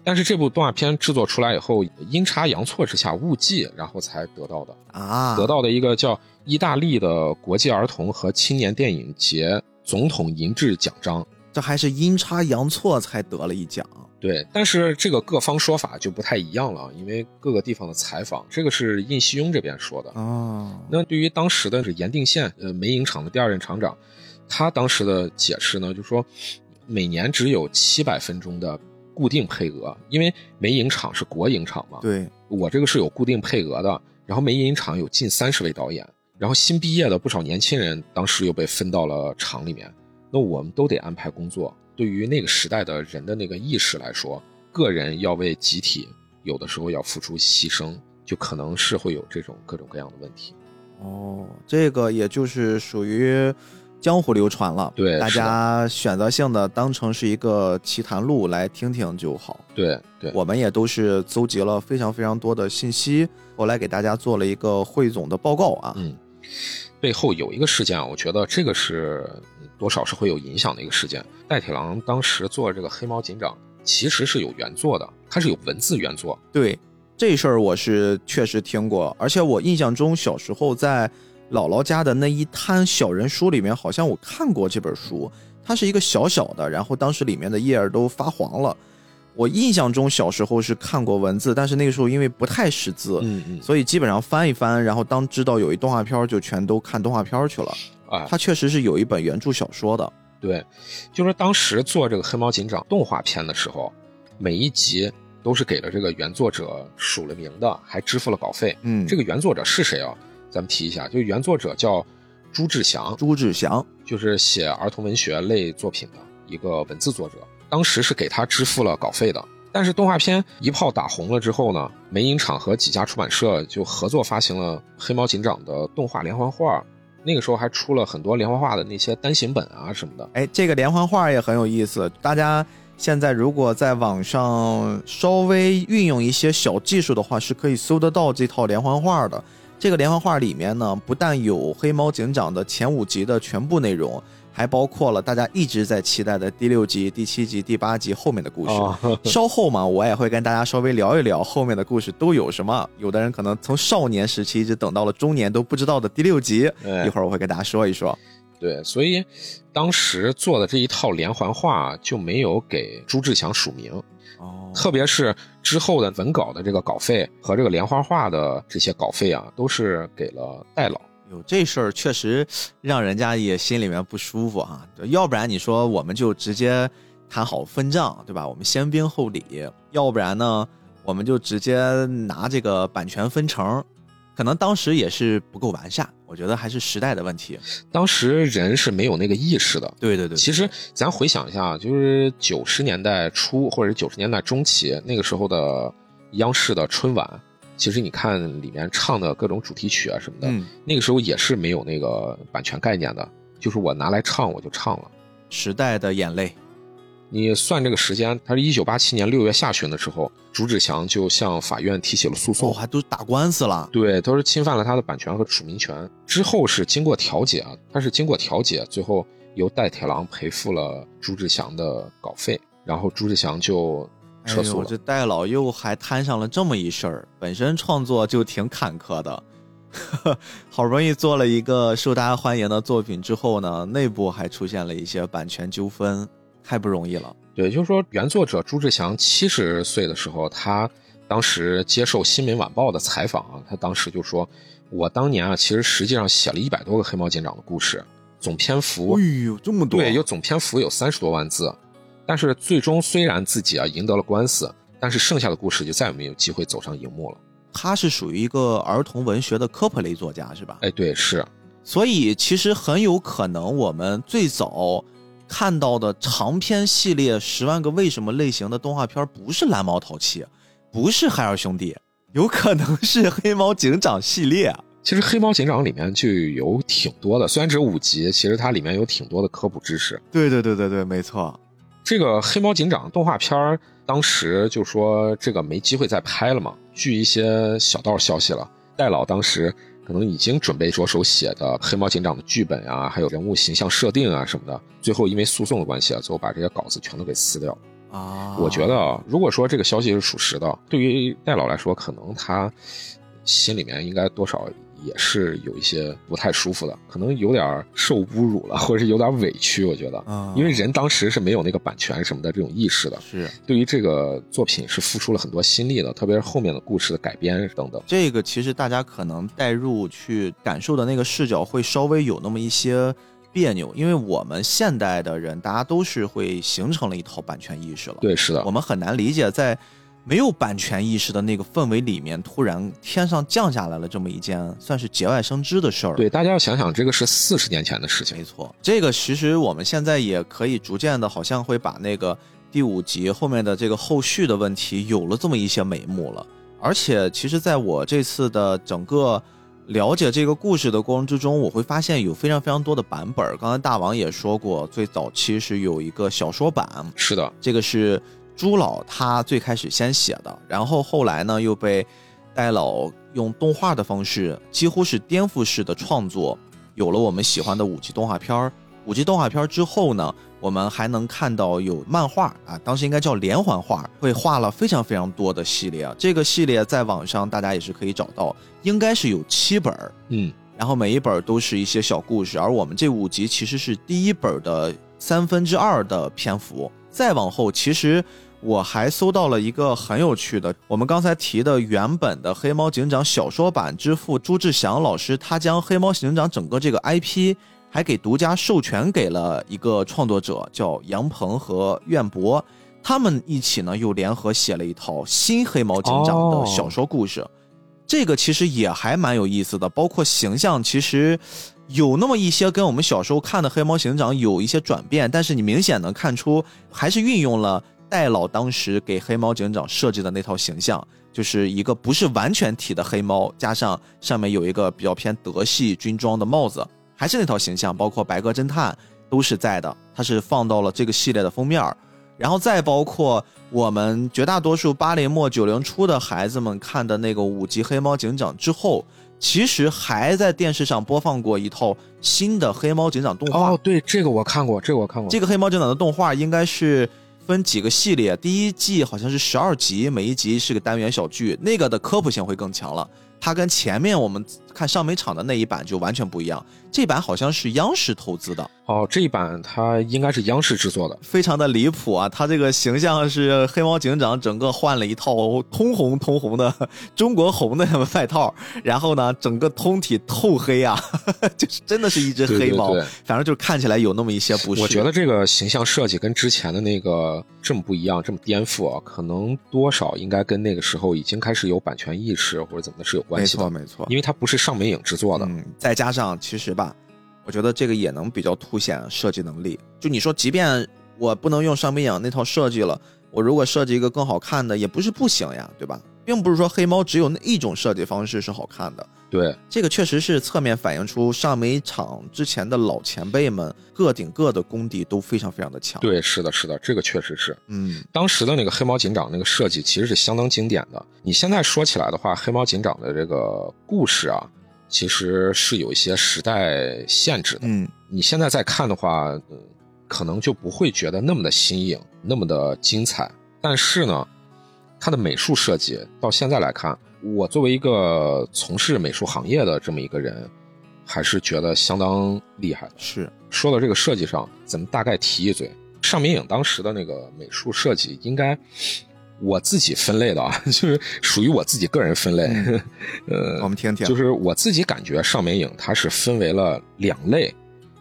但是这部动画片制作出来以后，阴差阳错之下误记，然后才得到的。啊，得到的一个叫意大利的国际儿童和青年电影节总统银质奖章。这还是阴差阳错才得了一奖。对，但是这个各方说法就不太一样了，因为各个地方的采访，这个是印西庸这边说的。哦，那对于当时的是盐定县呃煤影厂的第二任厂长，他当时的解释呢，就说每年只有七百分钟的固定配额，因为煤影厂是国营厂嘛。对，我这个是有固定配额的，然后煤影厂有近三十位导演，然后新毕业的不少年轻人当时又被分到了厂里面，那我们都得安排工作。对于那个时代的人的那个意识来说，个人要为集体，有的时候要付出牺牲，就可能是会有这种各种各样的问题。哦，这个也就是属于江湖流传了，对大家选择性的当成是一个奇谈录来听听就好。对对，我们也都是搜集了非常非常多的信息，后来给大家做了一个汇总的报告啊。嗯，背后有一个事件啊，我觉得这个是嗯多少是会有影响的一个事件。戴铁郎当时做这个黑猫警长，其实是有原作的，它是有文字原作。对，这事儿我是确实听过，而且我印象中小时候在姥姥家的那一摊小人书里面，好像我看过这本书。它是一个小小的，然后当时里面的页儿都发黄了。我印象中小时候是看过文字，但是那个时候因为不太识字，嗯嗯，所以基本上翻一翻，然后当知道有一动画片儿，就全都看动画片儿去了。啊，它确实是有一本原著小说的。对，就是当时做这个黑猫警长动画片的时候，每一集都是给了这个原作者署了名的，还支付了稿费。嗯，这个原作者是谁啊？咱们提一下，就原作者叫朱志祥，朱志祥，就是写儿童文学类作品的一个文字作者，当时是给他支付了稿费的。但是动画片一炮打红了之后呢，美影厂和几家出版社就合作发行了《黑猫警长》的动画连环画，那个时候还出了很多连环画的那些单行本啊什么的。哎，这个连环画也很有意思。大家现在如果在网上稍微运用一些小技术的话，是可以搜得到这套连环画的。这个连环画里面呢，不但有《黑猫警长》的前五集的全部内容，还包括了大家一直在期待的第六集、第七集、第八集后面的故事。哦，稍后嘛，我也会跟大家稍微聊一聊后面的故事都有什么。有的人可能从少年时期一直等到了中年都不知道的第六集，哎一会儿我会跟大家说一说。对，所以当时做的这一套连环画就没有给朱志强署名，哦特别是之后的文稿的这个稿费和这个连环画的这些稿费啊，都是给了戴老。有这事儿确实让人家也心里面不舒服啊。要不然你说我们就直接谈好分账，对吧？我们先兵后礼。要不然呢，我们就直接拿这个版权分成。可能当时也是不够完善，我觉得还是时代的问题。当时人是没有那个意识的。对对对，其实咱回想一下，就是九十年代初或者九十年代中期那个时候的央视的春晚，其实你看里面唱的各种主题曲啊什么的，嗯，那个时候也是没有那个版权概念的，就是我拿来唱我就唱了。时代的眼泪。你算这个时间，他是一九八七年六月下旬的时候，朱志祥就向法院提起了诉讼。哦，还都打官司了。对，都是侵犯了他的版权和署名权。之后是经过调解啊，他是经过调解，最后由戴铁郎赔付了朱志祥的稿费，然后朱志祥就撤哎呦，诉了。这戴老又还摊上了这么一事儿，本身创作就挺坎坷的，好不容易做了一个受大家欢迎的作品之后呢，内部还出现了一些版权纠纷，太不容易了。对，就是说原作者朱志祥七十岁的时候，他当时接受《新民晚报》的采访啊，他当时就说：“我当年啊，其实实际上写了一百多个黑猫警长的故事，总篇幅哎呦，这么多！对，有总篇幅有三十多万字，但是最终虽然自己啊赢得了官司，但是剩下的故事就再也没有机会走上荧幕了。他是属于一个儿童文学的科普类作家，是吧？哎，对，是，所以其实很有可能我们最早看到的长篇系列《十万个为什么》类型的动画片，不是蓝猫淘气，不是海尔兄弟，有可能是黑猫警长系列。其实《黑猫警长》里面就有挺多的，虽然只有五集，其实它里面有挺多的科普知识。对对对对对，没错。这个《黑猫警长》动画片儿当时就说这个没机会再拍了嘛。据一些小道消息了，戴老当时可能已经准备着手写的《黑猫警长》的剧本啊，还有人物形象设定啊什么的，最后因为诉讼的关系啊，最后把这些稿子全都给撕掉了。啊，我觉得啊，如果说这个消息是属实的，对于戴老来说，可能他心里面应该多少也是有一些不太舒服的，可能有点受侮辱了，或者是有点委屈。我觉得，啊因为人当时是没有那个版权什么的这种意识的，是对于这个作品是付出了很多心力的，特别是后面的故事的改编等等。这个，其实大家可能带入去感受的那个视角会稍微有那么一些别扭，因为我们现代的人，大家都是会形成了一套版权意识了。对，是的我，们很难理解在没有版权意识的那个氛围里面，突然天上降下来了这么一件算是节外生枝的事儿。对，大家要想想，这个是四十年前的事情没。错，这个其实我们现在也可以逐渐的，好像会把那个第五集后面的这个后续的问题有了这么一些眉目了。而且，其实在我这次的整个了解这个故事的过程之中，我会发现有非常非常多的版本。刚才大王也说过，最早期是有一个小说版，是的，这个是朱老他最开始先写的，然后后来呢又被戴老用动画的方式，几乎是颠覆式的创作，有了我们喜欢的五集动画片儿。五集动画片儿之后呢，我们还能看到有漫画啊，当时应该叫连环画，会画了非常非常多的系列啊。这个系列在网上大家也是可以找到，应该是有七本儿，嗯，然后每一本都是一些小故事，而我们这五集其实是第一本的三分之二的篇幅。再往后，其实我还搜到了一个很有趣的，我们刚才提的原本的《黑猫警长》小说版之父朱志祥老师，他将《黑猫警长》整个这个 IP 还给独家授权给了一个创作者，叫杨鹏和苑博，他们一起呢又联合写了一套新《黑猫警长》的小说故事。这个其实也还蛮有意思的，包括形象，其实有那么一些跟我们小时候看的黑猫警长有一些转变，但是你明显能看出还是运用了戴老当时给黑猫警长设计的那套形象，就是一个不是完全体的黑猫，加上上面有一个比较偏德系军装的帽子，还是那套形象，包括白鸽侦探都是在的，它是放到了这个系列的封面儿。然后再包括我们绝大多数八零末九零初的孩子们看的那个五集《黑猫警长》之后，其实还在电视上播放过一套新的《黑猫警长》动画。哦，对，这个我看过，这个我看过。这个《黑猫警长》的动画应该是分几个系列，第一季好像是十二集，每一集是个单元小剧，那个的科普性会更强了。它跟前面我们看上美场的那一版就完全不一样，这版好像是央视投资的。哦，这一版它应该是央视制作的。非常的离谱啊！它这个形象是黑猫警长，整个换了一套通红通红的中国红的外套，然后呢，整个通体透黑啊，就是真的是一只黑猫，对对对反正就看起来有那么一些不适。我觉得这个形象设计跟之前的那个这么不一样，这么颠覆啊，可能多少应该跟那个时候已经开始有版权意识或者怎么的是有关没系的。错没错，因为它不是尚美影制作的。嗯，再加上其实吧，我觉得这个也能比较凸显设计能力。就你说，即便我不能用尚美影那套设计了，我如果设计一个更好看的，也不是不行呀，对吧？并不是说黑猫只有那一种设计方式是好看的。对，这个确实是侧面反映出上美厂之前的老前辈们个顶个的功底都非常非常的强。，对，是的，是的，这个确实是。嗯，当时的那个黑猫警长那个设计其实是相当经典的。你现在说起来的话，黑猫警长的这个故事啊，其实是有一些时代限制的。嗯，你现在再看的话，呃可能就不会觉得那么的新颖，那么的精彩。但是呢，它的美术设计到现在来看，我作为一个从事美术行业的这么一个人，还是觉得相当厉害的。是，说到这个设计上，咱们大概提一嘴。尚明影当时的那个美术设计，应该我自己分类的啊，就是属于我自己个人分类。呃，我们听听。就是我自己感觉尚明影它是分为了两类，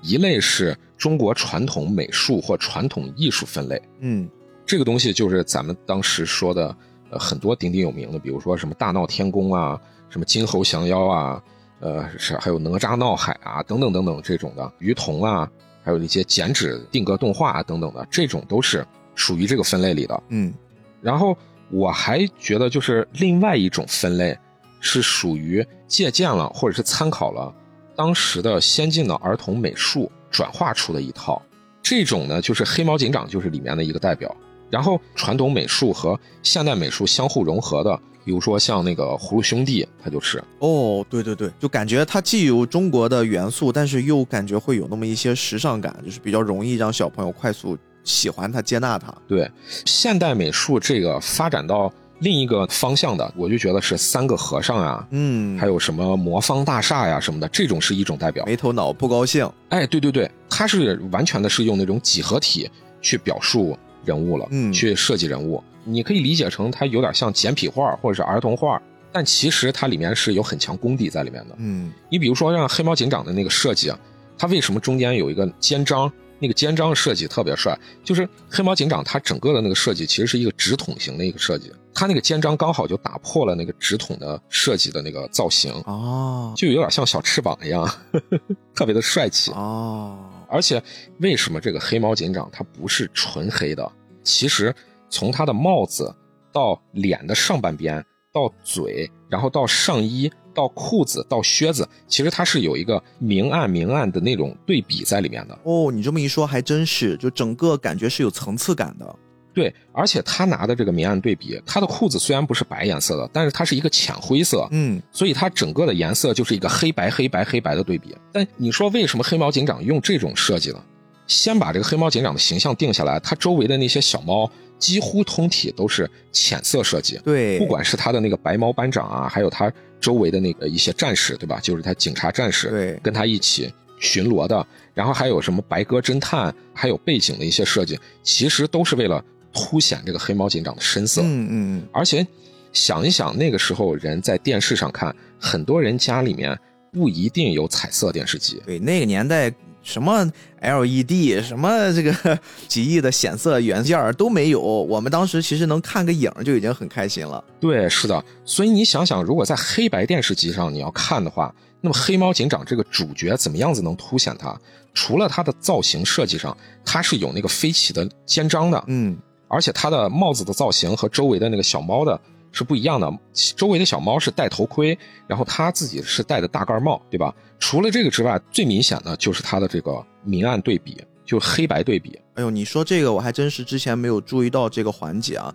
一类是中国传统美术或传统艺术分类，嗯这个东西就是咱们当时说的，呃，很多鼎鼎有名的，比如说什么大闹天宫啊，什么金猴降妖啊，呃，是还有哪吒闹海啊，等等等等这种的，鱼童啊，还有一些剪纸定格动画啊等等的，这种都是属于这个分类里的。嗯然后我还觉得就是另外一种分类是属于借鉴了或者是参考了当时的先进的儿童美术转化出的一套。这种呢，就是黑猫警长就是里面的一个代表。然后传统美术和现代美术相互融合的，比如说像那个葫芦兄弟，它就是哦，对对对，就感觉它既有中国的元素，但是又感觉会有那么一些时尚感，就是比较容易让小朋友快速喜欢它、接纳它。对现代美术这个发展到另一个方向的，我就觉得是三个和尚啊、嗯，还有什么魔方大厦呀什么的，这种是一种代表。没头脑不高兴。哎，对对对，它是完全的是用那种几何体去表述人物了，嗯去设计人物。你可以理解成它有点像简笔画或者是儿童画，但其实它里面是有很强功底在里面的。嗯你比如说像黑猫警长的那个设计啊，它为什么中间有一个肩章？那个肩章设计特别帅，就是黑猫警长它整个的那个设计其实是一个直筒型的一个设计，它那个肩章刚好就打破了那个直筒的设计的那个造型，哦就有点像小翅膀一样，特别的帅气。哦，而且为什么这个黑猫警长它不是纯黑的？其实从它的帽子到脸的上半边，到嘴，然后到上衣，到裤子，到靴子，其实它是有一个明暗明暗的那种对比在里面的。哦，你这么一说还真是，就整个感觉是有层次感的。对，而且他拿的这个明暗对比，他的裤子虽然不是白颜色的，但是它是一个浅灰色，嗯所以它整个的颜色就是一个黑白黑白黑白的对比。但你说为什么黑猫警长用这种设计呢？先把这个黑猫警长的形象定下来，它周围的那些小猫几乎通体都是浅色设计，对，不管是他的那个白猫班长啊，还有他周围的那个一些战士，对吧？就是他警察战士，对跟他一起巡逻的，然后还有什么白鸽侦探，还有背景的一些设计，其实都是为了凸显这个黑猫警长的深色。嗯嗯而且想一想，那个时候人在电视上看，很多人家里面不一定有彩色电视机。对，那个年代什么 LED，什么这个 几亿的显色元件都没有。我们当时其实能看个影就已经很开心了。对，是的。所以你想想，如果在黑白电视机上你要看的话，那么黑猫警长这个主角怎么样子能凸显它？除了它的造型设计上，它是有那个飞起的肩章的，嗯，而且它的帽子的造型和周围的那个小猫的是不一样的。周围的小猫是戴头盔，然后它自己是戴的大盖帽，对吧？除了这个之外，最明显的就是它的这个明暗对比，就黑白对比。哎呦，你说这个我还真是之前没有注意到这个环节啊。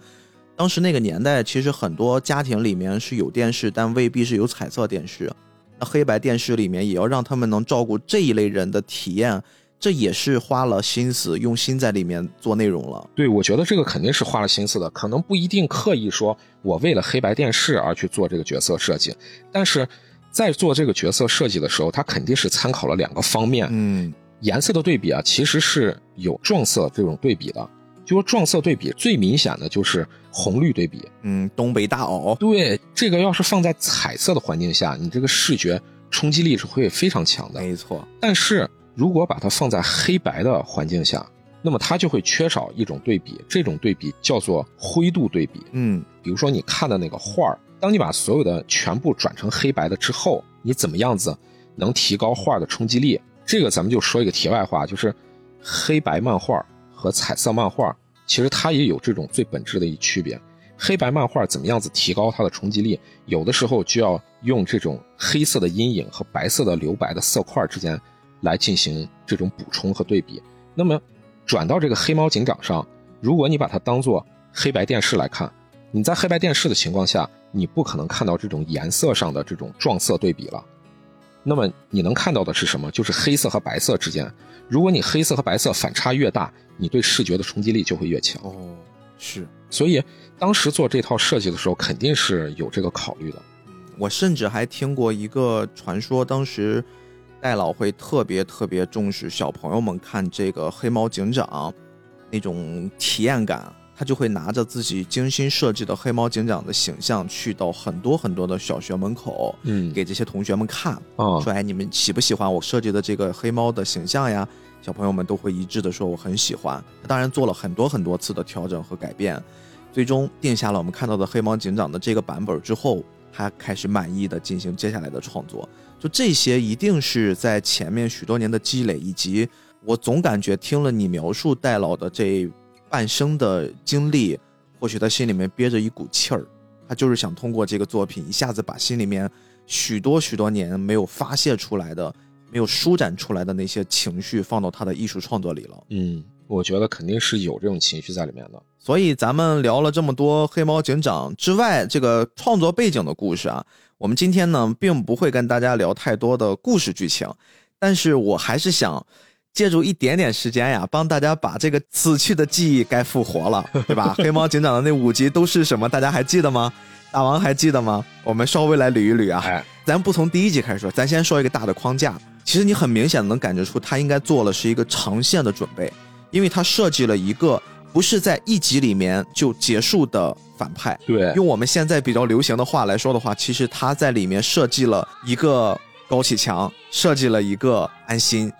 当时那个年代，其实很多家庭里面是有电视，但未必是有彩色电视。那黑白电视里面也要让他们能照顾这一类人的体验，这也是花了心思、用心在里面做内容了。对，我觉得这个肯定是花了心思的，可能不一定刻意说我为了黑白电视而去做这个角色设计，但是在做这个角色设计的时候，他肯定是参考了两个方面。嗯，颜色的对比啊，其实是有撞色这种对比的。就说撞色对比最明显的就是红绿对比。嗯，东北大袄，对，这个要是放在彩色的环境下，你这个视觉冲击力是会非常强的。没错。但是如果把它放在黑白的环境下，那么它就会缺少一种对比，这种对比叫做灰度对比。嗯，比如说你看的那个画儿，当你把所有的全部转成黑白的之后，你怎么样子能提高画的冲击力？这个咱们就说一个题外话，就是黑白漫画和彩色漫画，其实它也有这种最本质的一区别。黑白漫画怎么样子提高它的冲击力？有的时候就要用这种黑色的阴影和白色的留白的色块之间来进行这种补充和对比。那么转到这个黑猫警长上，如果你把它当做黑白电视来看，你在黑白电视的情况下，你不可能看到这种颜色上的这种撞色对比了。那么你能看到的是什么？就是黑色和白色之间。如果你黑色和白色反差越大，你对视觉的冲击力就会越强。哦，是所以当时做这套设计的时候，肯定是有这个考虑的。我甚至还听过一个传说，当时戴老会特别特别重视小朋友们看这个黑猫警长那种体验感，他就会拿着自己精心设计的黑猫警长的形象，去到很多很多的小学门口，嗯给这些同学们看，啊说：“哎，你们喜不喜欢我设计的这个黑猫的形象呀？”小朋友们都会一致的说：“我很喜欢。”他当然做了很多很多次的调整和改变，最终定下了我们看到的黑猫警长的这个版本之后，他开始满意的进行接下来的创作。就这些，一定是在前面许多年的积累，以及我总感觉听了你描述戴老的这半生的经历，或许他心里面憋着一股气儿，他就是想通过这个作品一下子把心里面许多许多年没有发泄出来的、没有舒展出来的那些情绪放到他的艺术创作里了。嗯，我觉得肯定是有这种情绪在里面的。所以咱们聊了这么多黑猫警长之外，这个创作背景的故事啊，我们今天呢并不会跟大家聊太多的故事剧情，但是我还是想借助一点点时间呀，帮大家把这个死去的记忆该复活了，对吧？黑猫警长的那五集都是什么？大家还记得吗？大王还记得吗？我们稍微来捋一捋啊。哎，咱不从第一集开始说，咱先说一个大的框架。其实你很明显的能感觉出，他应该做了是一个长线的准备，因为他设计了一个不是在一集里面就结束的反派。对，用我们现在比较流行的话来说的话，其实他在里面设计了一个高启强，设计了一个安心，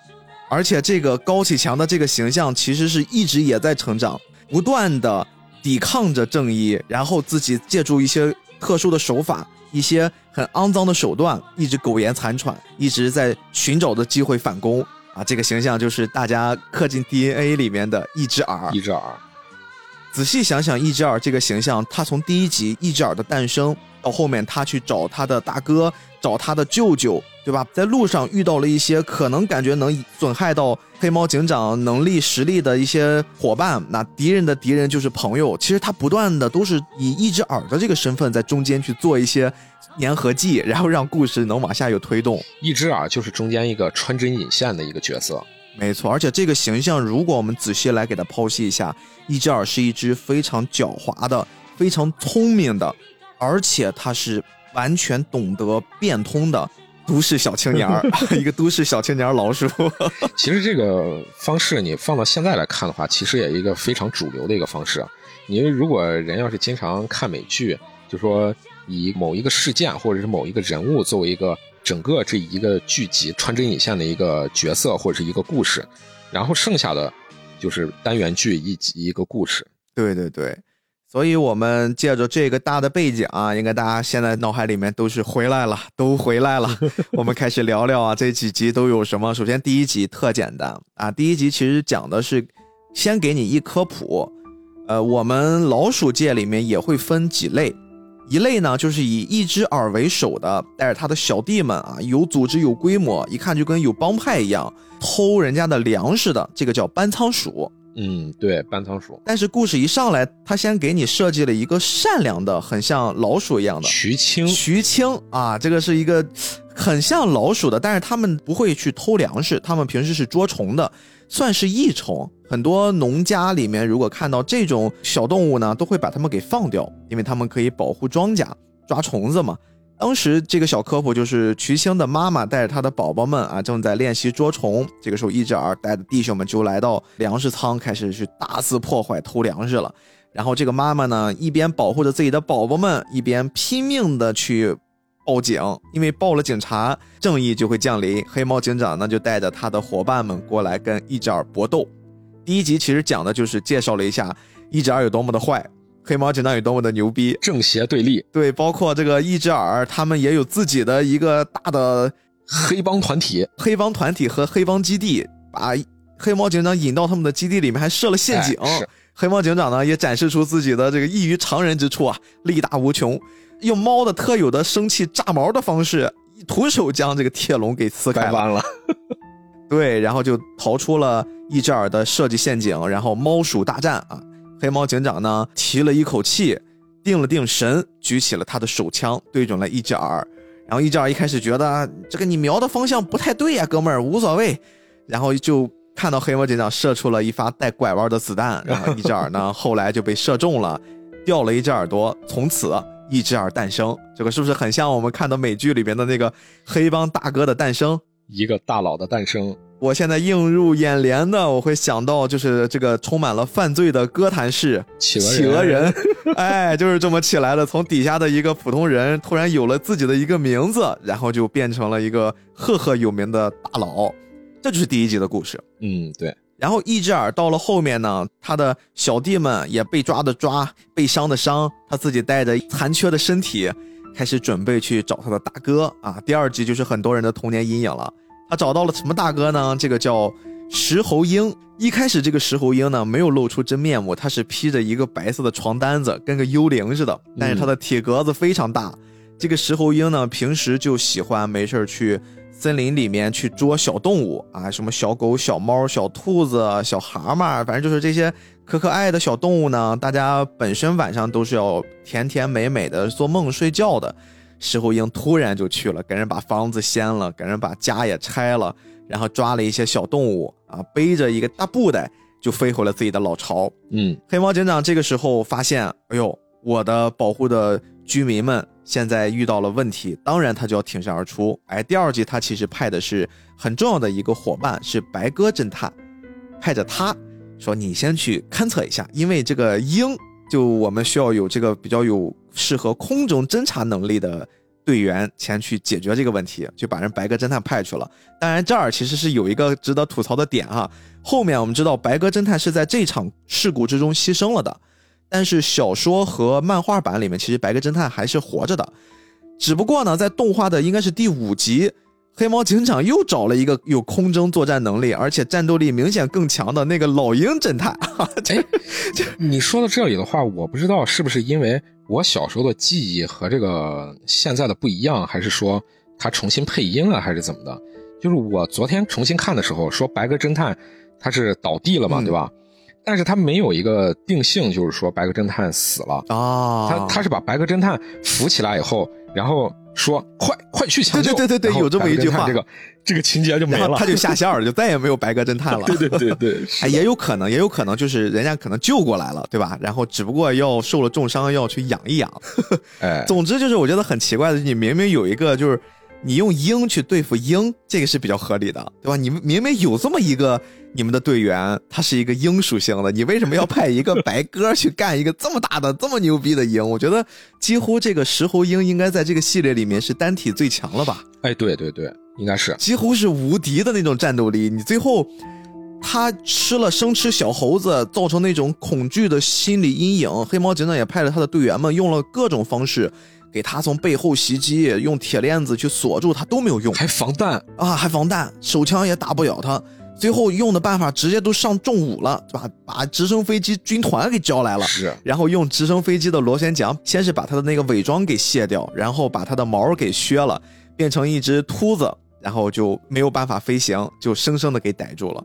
而且这个高启强的这个形象其实是一直也在成长，不断的抵抗着正义，然后自己借助一些特殊的手法，一些很肮脏的手段，一直苟延残喘，一直在寻找着机会反攻啊！这个形象就是大家刻进 DNA 里面的一只耳。一只耳，仔细想想，一只耳这个形象，他从第一集一只耳的诞生到后面他去找他的大哥，找他的舅舅，对吧？在路上遇到了一些可能感觉能损害到黑猫警长能力实力的一些伙伴，那敌人的敌人就是朋友。其实他不断的都是以一只耳的这个身份在中间去做一些粘合剂，然后让故事能往下有推动。一只耳就是中间一个穿针引线的一个角色。没错，而且这个形象，如果我们仔细来给它剖析一下，伊吉尔是一只非常狡猾的、非常聪明的，而且他是完全懂得变通的都市小青年儿，一个都市小青年老鼠。其实这个方式你放到现在来看的话，其实也一个非常主流的一个方式。你如果人要是经常看美剧，就说以某一个事件或者是某一个人物作为一个整个这一个剧集穿针引线的一个角色或者是一个故事，然后剩下的就是单元剧一集一个故事。对对对，所以我们借着这个大的背景啊，应该大家现在脑海里面都是回来了，都回来了。我们开始聊聊啊，这几集都有什么？首先第一集特简单啊，第一集其实讲的是先给你一科普，呃，我们老鼠界里面也会分几类。一类呢，就是以一只耳为首的，带着他的小弟们啊，有组织有规模，一看就跟有帮派一样，偷人家的粮食的，这个叫搬仓鼠。嗯，对，搬仓鼠、但是故事一上来，他先给你设计了一个善良的，很像老鼠一样的徐青，徐青啊，这个是一个很像老鼠的，但是他们不会去偷粮食，他们平时是捉虫的，算是益虫。很多农家里面如果看到这种小动物呢，都会把它们给放掉，因为它们可以保护庄稼，抓虫子嘛。当时这个小科普就是瞿青的妈妈带着她的宝宝们啊，正在练习捉虫。这个时候，一只耳带着弟兄们就来到粮食仓，开始去大肆破坏、偷粮食了。然后这个妈妈呢，一边保护着自己的宝宝们，一边拼命的去报警，因为报了警察，正义就会降临。黑猫警长呢，就带着他的伙伴们过来跟一只耳搏斗。第一集其实讲的就是介绍了一下一只耳有多么的坏，黑猫警长有多么的牛逼。正邪对立，对，包括这个一只耳，他们也有自己的一个大的黑帮团体，黑帮团体和黑帮基地，把黑猫警长引到他们的基地里面，还设了陷阱。哎黑猫警长呢，也展示出自己的这个异于常人之处啊，力大无穷，用猫的特有的生气炸毛的方式，徒手将这个铁笼给撕开了。了。对，然后就逃出了一只耳的设计陷阱，然后猫鼠大战啊！黑猫警长呢提了一口气，定了定神，举起了他的手枪，对准了一只耳。然后一只耳一开始觉得这个你瞄的方向不太对呀，哥们儿，无所谓。然后就看到黑猫警长射出了一发带拐弯的子弹，然后一只耳呢后来就被射中了，掉了一只耳朵，从此一只耳诞生。这个是不是很像我们看的美剧里边的那个黑帮大哥的诞生？一个大佬的诞生，我现在映入眼帘的，我会想到就是这个充满了犯罪的哥谭市企鹅企鹅人，哎，就是这么起来的。从底下的一个普通人，突然有了自己的一个名字，然后就变成了一个赫赫有名的大佬。这就是第一集的故事。嗯，对，然后一只耳到了后面呢，他的小弟们也被抓的抓，被伤的伤，他自己带着残缺的身体，开始准备去找他的大哥啊。第二集就是很多人的童年阴影了。他找到了什么大哥呢？这个叫石猴鹰。一开始这个石猴鹰呢没有露出真面目，他是披着一个白色的床单子，跟个幽灵似的，但是他的体格子非常大。这个石猴鹰呢，平时就喜欢没事儿去森林里面去捉小动物啊，什么小狗、小猫、小兔子、小蛤蟆，反正就是这些可可爱的小动物呢。大家本身晚上都是要甜甜美美的做梦睡觉的，石猴鹰突然就去了，给人把房子掀了，给人把家也拆了，然后抓了一些小动物啊，背着一个大布袋就飞回了自己的老巢。嗯，黑猫警长这个时候发现，哎呦，我的保护的居民们现在遇到了问题，当然他就要挺身而出。哎，第二季他其实派的是很重要的一个伙伴，是白鸽侦探，派着他说你先去勘测一下，因为这个鹰就我们需要有这个比较有适合空中侦察能力的。队员前去解决这个问题，就把人白鸽侦探派去了。当然，这儿其实是有一个值得吐槽的点哈。后面我们知道，白鸽侦探是在这场事故之中牺牲了的，但是小说和漫画版里面，其实白鸽侦探还是活着的。只不过呢，在动画的应该是第五集，黑猫警长又找了一个有空中作战能力，而且战斗力明显更强的那个老鹰侦探。哎，你说到这里的话，我不知道是不是因为我小时候的记忆和这个现在的不一样，还是说他重新配音了，还是怎么的？就是我昨天重新看的时候，说白鸽侦探他是倒地了嘛，嗯对吧？但是他没有一个定性，就是说白鸽侦探死了，啊他他是把白鸽侦探扶起来以后，然后说快快去抢救，对对对对对有这么一句话这个这个情节就没了，他就下线了，就再也没有白鸽侦探了。对对对对，哎，也有可能，也有可能就是人家可能救过来了，对吧？然后只不过要受了重伤，要去养一养。哎，总之就是我觉得很奇怪的，你明明有一个就是你用鹰去对付鹰，这个是比较合理的，对吧？你们明明有这么一个你们的队员，他是一个鹰属性的，你为什么要派一个白鸽去干一个这么大的、这么牛逼的鹰？我觉得几乎这个石猴鹰应该在这个系列里面是单体最强了吧？哎，对对对，应该是。几乎是无敌的那种战斗力。你最后他吃了生吃小猴子，造成那种恐惧的心理阴影。黑猫警长也派了他的队员们，用了各种方式给他从背后袭击，用铁链子去锁住他都没有用还防弹，啊，还防弹，手枪也打不了他。最后用的办法直接都上重武了，把？把直升飞机军团给叫来了。是然后用直升飞机的螺旋桨，先是把他的那个伪装给卸掉，然后把他的毛给削了，变成一只秃子，然后就没有办法飞行，就生生的给逮住了。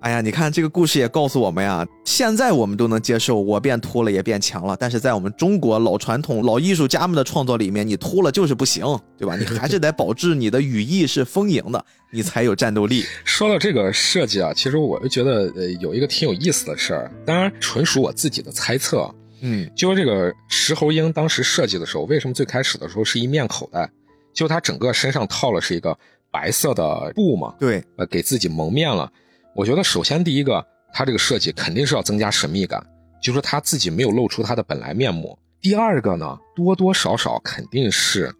哎呀，你看这个故事也告诉我们呀，现在我们都能接受我变秃了也变强了，但是在我们中国老传统老艺术家们的创作里面，你秃了就是不行，对吧？你还是得保质你的羽翼是丰盈的，你才有战斗力。说到这个设计啊，其实我就觉得呃有一个挺有意思的事儿，当然纯属我自己的猜测。嗯，就是这个石猴鹰当时设计的时候，为什么最开始的时候是一面口袋？就它整个身上套了是一个白色的布嘛，对，呃，给自己蒙面了。我觉得首先第一个，它这个设计肯定是要增加神秘感，就说他自己没有露出他的本来面目。第二个呢，多多少少肯定是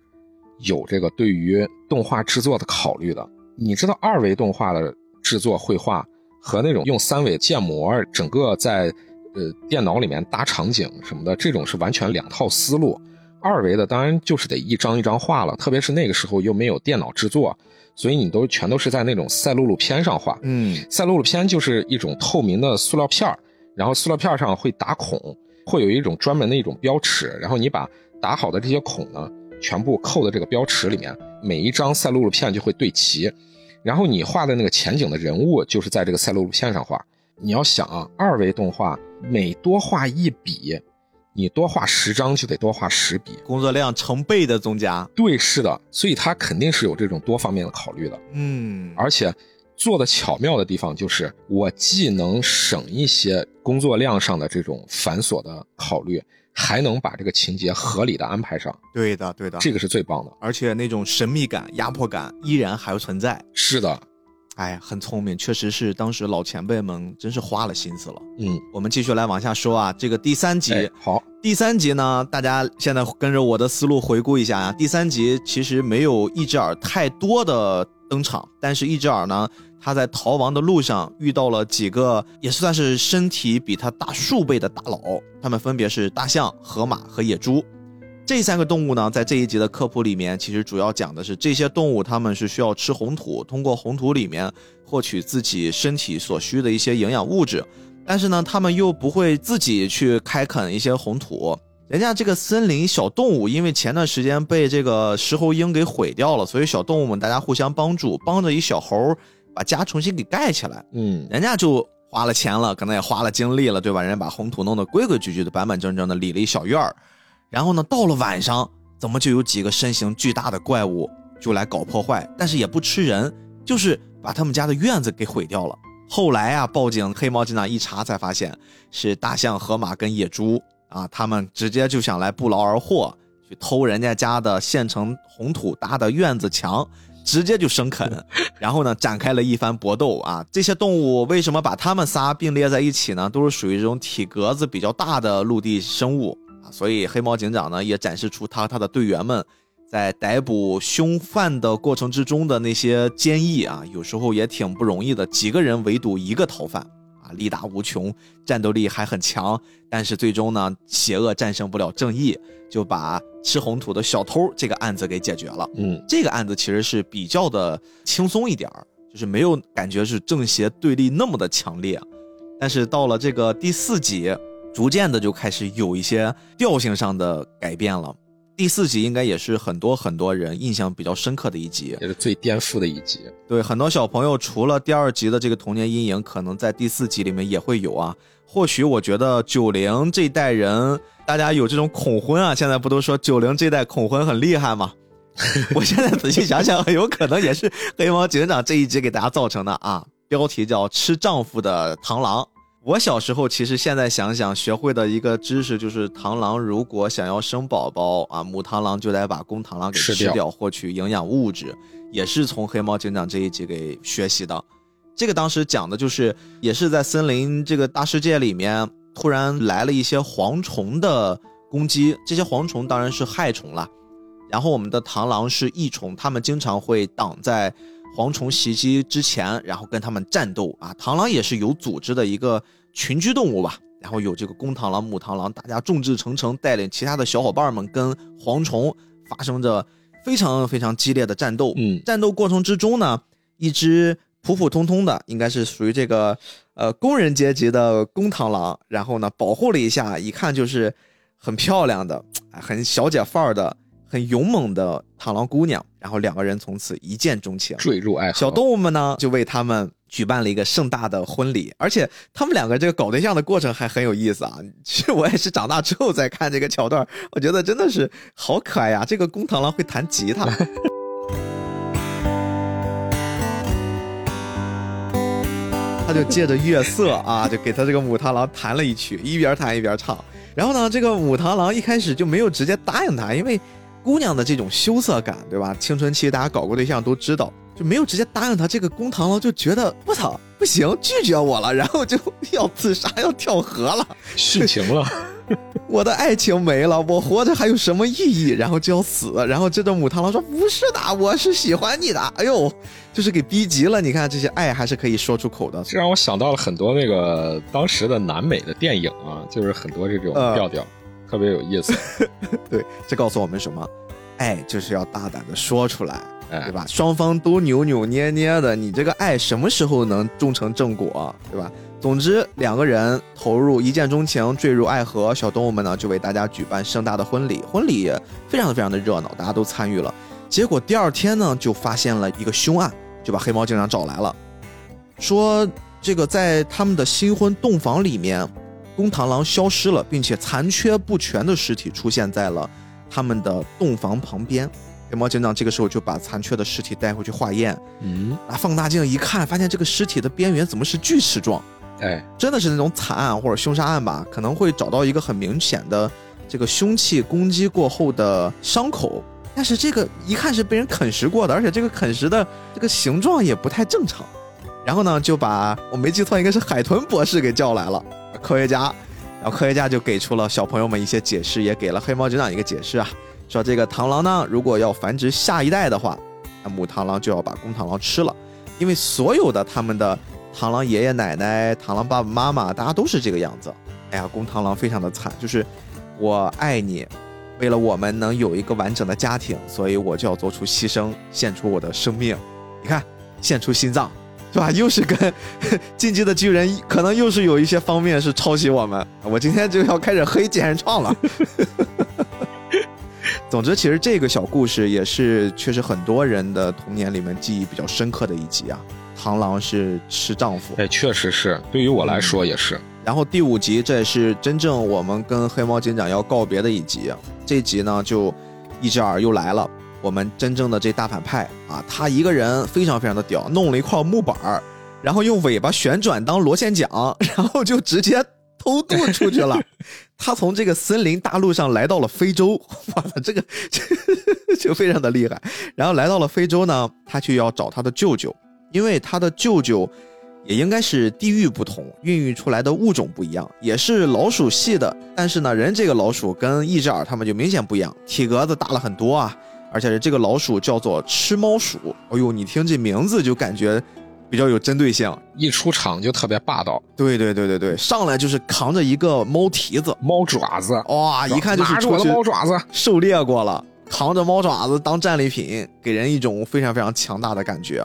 有这个对于动画制作的考虑的。你知道二维动画的制作绘画和那种用三维建模整个在呃电脑里面搭场景什么的，这种是完全两套思路。二维的当然就是得一张一张画了，特别是那个时候又没有电脑制作，所以你都全都是在那种赛璐璐片上画。嗯，赛璐璐片就是一种透明的塑料片儿，然后塑料片上会打孔，会有一种专门的一种标尺，然后你把打好的这些孔呢，全部扣在这个标尺里面，每一张赛璐璐片就会对齐，然后你画的那个前景的人物就是在这个赛璐璐片上画。你要想啊，二维动画每多画一笔，你多画十张就得多画十笔。工作量成倍的增加。对，是的，所以他肯定是有这种多方面的考虑的。嗯，而且做的巧妙的地方就是，我既能省一些工作量上的这种繁琐的考虑，还能把这个情节合理的安排上，对的，对的，这个是最棒的。而且那种神秘感、压迫感依然还存在。是的，哎，很聪明，确实是当时老前辈们真是花了心思了。嗯，我们继续来往下说啊，这个第三集，哎，好，第三集呢，大家现在跟着我的思路回顾一下啊。第三集其实没有一只耳太多的登场，但是一只耳呢，他在逃亡的路上遇到了几个也算是身体比他大数倍的大佬，他们分别是大象、河马和野猪。这三个动物呢，在这一集的科普里面，其实主要讲的是这些动物它们是需要吃红土，通过红土里面获取自己身体所需的一些营养物质。但是呢，它们又不会自己去开垦一些红土。人家这个森林小动物，因为前段时间被这个石猴鹰给毁掉了，所以小动物们大家互相帮助，帮着一小猴把家重新给盖起来。嗯，人家就花了钱了，可能也花了精力了，对吧？人家把红土弄得规规矩矩的、板板正正的，理了一小院儿。然后呢，到了晚上，怎么就有几个身形巨大的怪物就来搞破坏？但是也不吃人，就是把他们家的院子给毁掉了。后来啊，报警，黑猫警长一查才发现是大象、河马跟野猪啊，他们直接就想来不劳而获，去偷人家家的现成红土搭的院子墙，直接就生啃，然后呢展开了一番搏斗啊。这些动物为什么把它们仨并列在一起呢？都是属于这种体格子比较大的陆地生物啊，所以黑猫警长呢也展示出他和他的队员们。在逮捕凶犯的过程之中的那些坚毅啊，有时候也挺不容易的。几个人围堵一个逃犯啊，力大无穷，战斗力还很强。但是最终呢，邪恶战胜不了正义，就把吃红土的小偷这个案子给解决了。嗯，这个案子其实是比较的轻松一点儿，就是没有感觉是正邪对立那么的强烈。但是到了这个第四集，逐渐的就开始有一些调性上的改变了。第四集应该也是很多很多人印象比较深刻的一集。也是最颠覆的一集。对，很多小朋友除了第二集的这个童年阴影，可能在第四集里面也会有啊。或许我觉得九零这一代人，大家有这种恐婚啊，现在不都说九零这代恐婚很厉害吗？我现在仔细想想，有可能也是黑猫警长这一集给大家造成的啊。标题叫“吃丈夫的螳螂”，我小时候其实现在想想，学会的一个知识就是，螳螂如果想要生宝宝啊，母螳螂就得把公螳螂给吃掉获取营养物质，也是从黑猫警长这一集给学习的。这个当时讲的就是，也是在森林这个大世界里面，突然来了一些蝗虫的攻击，这些蝗虫当然是害虫了。然后我们的螳螂是益虫，它们经常会挡在蝗虫袭击之前，然后跟他们战斗啊。螳螂也是有组织的一个群居动物吧。然后有这个公螳螂、母螳螂，大家众志成城，带领其他的小伙伴们跟蝗虫发生着非常非常激烈的战斗。嗯，战斗过程之中呢，一只普普通通的，应该是属于这个呃工人阶级的公螳螂，然后呢保护了一下，一看就是很漂亮的、哎很小姐范儿的、很勇猛的螳螂姑娘，然后两个人从此一见钟情。坠入爱河。小动物们呢，就为他们举办了一个盛大的婚礼，而且他们两个这个搞对象的过程还很有意思啊。其实我也是长大之后再看这个桥段，我觉得真的是好可爱呀、这个公螳螂会弹吉他。他就借着月色啊，就给他这个母螳螂弹了一曲，一边弹一边唱。然后呢，这个母螳螂一开始就没有直接答应他，因为姑娘的这种羞涩感，对吧？青春期大家搞过对象都知道，就没有直接答应他。这个公螳螂就觉得我操不行，拒绝我了，然后就要自杀，要跳河了。殉情了。我的爱情没了，我活着还有什么意义？然后就要死。然后这个母螳螂说：“不是的，我是喜欢你的。”哎呦，就是给逼急了。你看这些爱还是可以说出口的。这让我想到了很多那个当时的南美的电影啊，就是很多这种呃调调，特别有意思。对，这告诉我们什么？爱就是要大胆的说出来，哎对吧？双方都扭扭捏捏的，你这个爱什么时候能终成正果，对吧？总之，两个人投入一见钟情，坠入爱河。小动物们呢，就为大家举办盛大的婚礼，婚礼也非常非常的热闹，大家都参与了。结果第二天呢，就发现了一个凶案，就把黑猫警长找来了，说这个在他们的新婚洞房里面，公螳螂消失了，并且残缺不全的尸体出现在了他们的洞房旁边。黑猫警长这个时候就把残缺的尸体带回去化验，嗯，拿放大镜一看，发现这个尸体的边缘怎么是锯齿状？哎，真的是那种惨案或者凶杀案吧？可能会找到一个很明显的这个凶器攻击过后的伤口，但是这个一看是被人啃食过的，而且这个啃食的这个形状也不太正常。然后呢，就把我没记错，应该是海豚博士给叫来了，科学家。然后科学家就给出了小朋友们一些解释，也给了黑猫警长一个解释啊，说这个螳螂呢，如果要繁殖下一代的话，那母螳螂就要把公螳螂吃了，因为所有的他们的螳螂爷爷奶奶、螳螂爸爸妈妈，大家都是这个样子。哎呀，公螳螂非常的惨，就是我爱你，为了我们能有一个完整的家庭，所以我就要做出牺牲，献出我的生命。你看，献出心脏，是吧？又是跟《进击的巨人》可能又是有一些方面是抄袭我们。我今天就要开始黑剑人创了。总之，其实这个小故事也是确实很多人的童年里面记忆比较深刻的一集啊。螳螂是吃丈夫，哎，确实是，对于我来说也是。然后第五集，这也是真正我们跟黑猫警长要告别的一集。这集呢，就一只耳又来了，我们真正的这大反派啊，他一个人非常非常的屌，弄了一块木板儿，然后用尾巴旋转当螺旋桨，然后就直接偷渡出去了。他从这个森林大陆上来到了非洲，哇，这个就非常的厉害。然后来到了非洲呢，他却要找他的舅舅，因为他的舅舅。也应该是地域不同，孕育出来的物种不一样，也是老鼠系的。但是呢，人这个老鼠跟一只耳他们就明显不一样，体格子大了很多啊，而且这个老鼠叫做吃猫鼠。哎呦，你听这名字就感觉比较有针对性。一出场就特别霸道，对对对对对，上来就是扛着一个猫蹄子，猫爪子，哇，一看就是出去猫爪子，狩猎过了，扛着猫爪子当战利品，给人一种非常非常强大的感觉。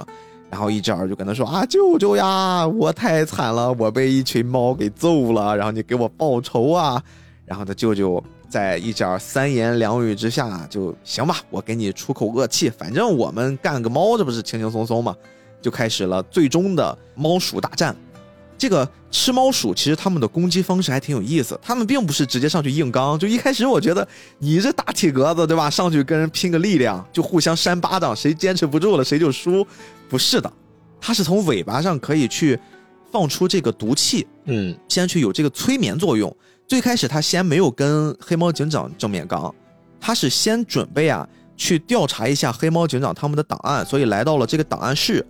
然后一只耳就跟他说啊，舅舅呀，我太惨了，我被一群猫给揍了，然后你给我报仇啊。然后他舅舅在一点三言两语之下就行吧，我给你出口恶气，反正我们干个猫，这不是轻轻松松嘛，就开始了最终的猫鼠大战。这个吃猫鼠其实他们的攻击方式还挺有意思，他们并不是直接上去硬刚，就一开始我觉得你这大体格子对吧，上去跟人拼个力量，就互相扇巴掌，谁坚持不住了谁就输，不是的，它是从尾巴上可以去放出这个毒气，嗯先去有这个催眠作用。最开始他先没有跟黑猫警长正面刚，他是先准备啊去调查一下黑猫警长他们的档案，所以来到了这个档案室。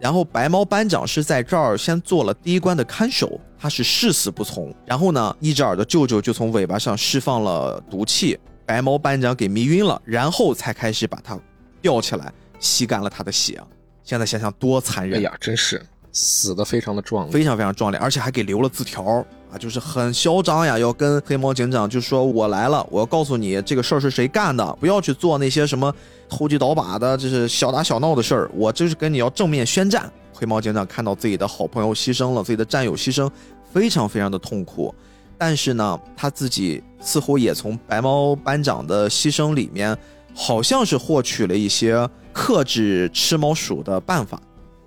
然后白猫班长是在这儿先做了第一关的看守，他是誓死不从。然后呢，一只耳的舅舅就从尾巴上释放了毒气，白猫班长给迷晕了，然后才开始把他吊起来，吸干了他的血。现在想想多残忍！哎呀，真是死的非常的壮烈。非常非常壮烈，而且还给留了字条啊，就是很嚣张呀，要跟黑猫警长就说：“我来了，我要告诉你这个事儿是谁干的，不要去做那些什么投机倒把的，就是小打小闹的事儿，我就是跟你要正面宣战。”黑猫警长看到自己的好朋友牺牲了，自己的战友牺牲，非常非常的痛苦。但是呢，他自己似乎也从白猫班长的牺牲里面，好像是获取了一些克制吃猫鼠的办法。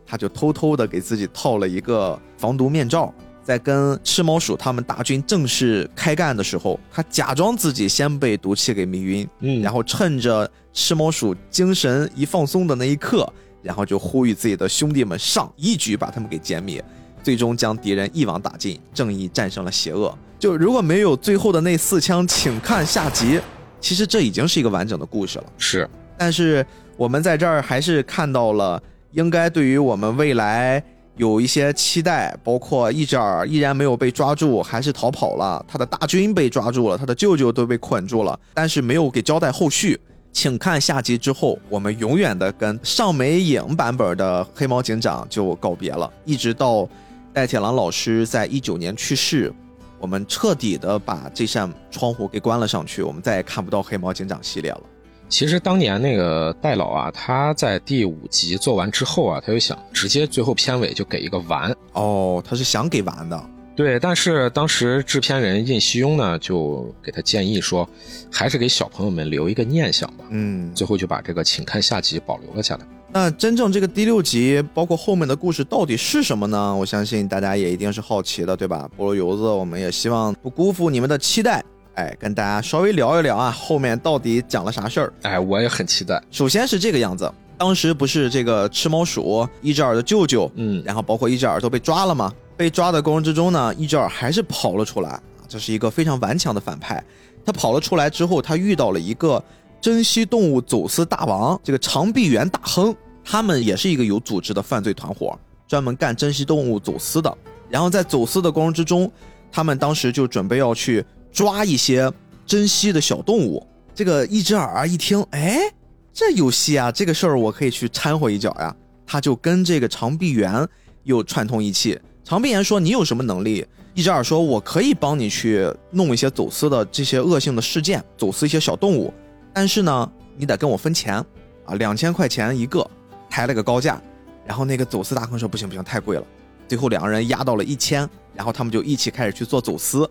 他就偷偷的给自己套了一个防毒面罩，在跟赤毛鼠他们大军正式开干的时候，他假装自己先被毒气给迷晕，嗯，然后趁着赤毛鼠精神一放松的那一刻，然后就呼吁自己的兄弟们上，一举把他们给歼灭，最终将敌人一网打尽，正义战胜了邪恶。就如果没有最后的那四枪，请看下集。其实这已经是一个完整的故事了。是但是我们在这儿还是看到了，应该对于我们未来有一些期待，包括一只耳依然没有被抓住，还是逃跑了，他的大军被抓住了，他的舅舅都被捆住了，但是没有给交代后续。请看下集之后，我们永远的跟上美影版本的黑猫警长就告别了，一直到戴铁郎老师在一九年去世，我们彻底的把这扇窗户给关了上去，我们再也看不到黑猫警长系列了。其实当年那个戴老啊，他在第五集做完之后啊，他就想直接最后片尾就给一个完。哦，他是想给完的。对，但是当时制片人印西庸呢，就给他建议说，还是给小朋友们留一个念想吧。嗯，最后就把这个请看下集保留了下来。那真正这个第六集，包括后面的故事到底是什么呢？我相信大家也一定是好奇的，对吧？菠萝油子，我们也希望不辜负你们的期待，哎，跟大家稍微聊一聊啊，后面到底讲了啥事儿。哎，我也很期待。首先是这个样子，当时不是这个吃猫鼠一只耳的舅舅，嗯，然后包括一只耳都被抓了嘛。被抓的过程之中呢，一只耳还是跑了出来啊，这是一个非常顽强的反派。他跑了出来之后，他遇到了一个珍稀动物走私大王，这个长臂猿大亨，他们也是一个有组织的犯罪团伙，专门干珍稀动物走私的。然后在走私的过程之中，他们当时就准备要去抓一些珍稀的小动物。这个一只耳啊一听，哎，这有戏啊，这个事儿我可以去掺和一脚呀。他就跟这个长臂猿又串通一气。长臂猿说：“你有什么能力？”一只耳说：“我可以帮你去弄一些走私的这些恶性的事件，走私一些小动物，但是呢，你得跟我分钱啊，两千块钱一个，抬了个高价。”然后那个走私大亨说：“不行不行，太贵了。”最后两个人压到了一千，然后他们就一起开始去做走私，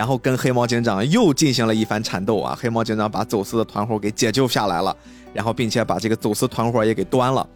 然后跟黑猫警长又进行了一番缠斗啊！黑猫警长把走私的团伙给解救下来了，然后并且把这个走私团伙也给端了。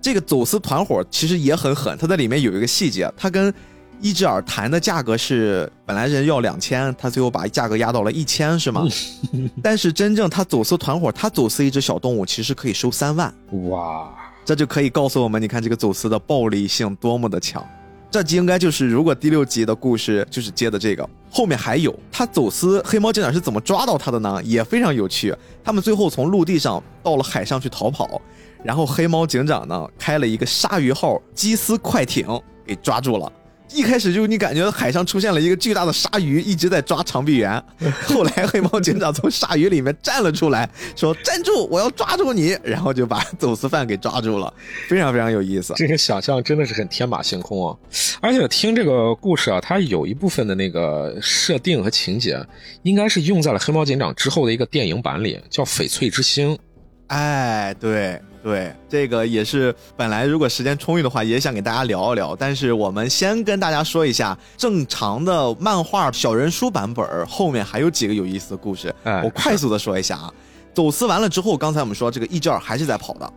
这个走私团伙其实也很狠，他在里面有一个细节，他跟一只耳谈的价格是本来人要两千，他最后把价格压到了一千，是吗？但是真正他走私团伙，他走私一只小动物其实可以收三万，哇，这就可以告诉我们，你看这个走私的暴力性多么的强。这集应该就是，如果第六集的故事就是接的这个，后面还有他走私黑猫警长是怎么抓到他的呢？也非常有趣。他们最后从陆地上到了海上去逃跑，然后黑猫警长呢开了一个鲨鱼号缉私快艇给抓住了。一开始就你感觉海上出现了一个巨大的鲨鱼，一直在抓长臂猿。后来黑猫警长从鲨鱼里面站了出来，说：“站住，我要抓住你！”然后就把走私犯给抓住了，非常非常有意思。这个想象真的是很天马行空啊！而且听这个故事啊，它有一部分的那个设定和情节，应该是用在了《黑猫警长》之后的一个电影版里，叫《翡翠之星》。哎，对对，这个也是本来如果时间充裕的话，也想给大家聊一聊。但是我们先跟大家说一下正常的漫画小人书版本，后面还有几个有意思的故事。嗯我快速的说一下啊，走私完了之后，刚才我们说这个一卷还是在跑的。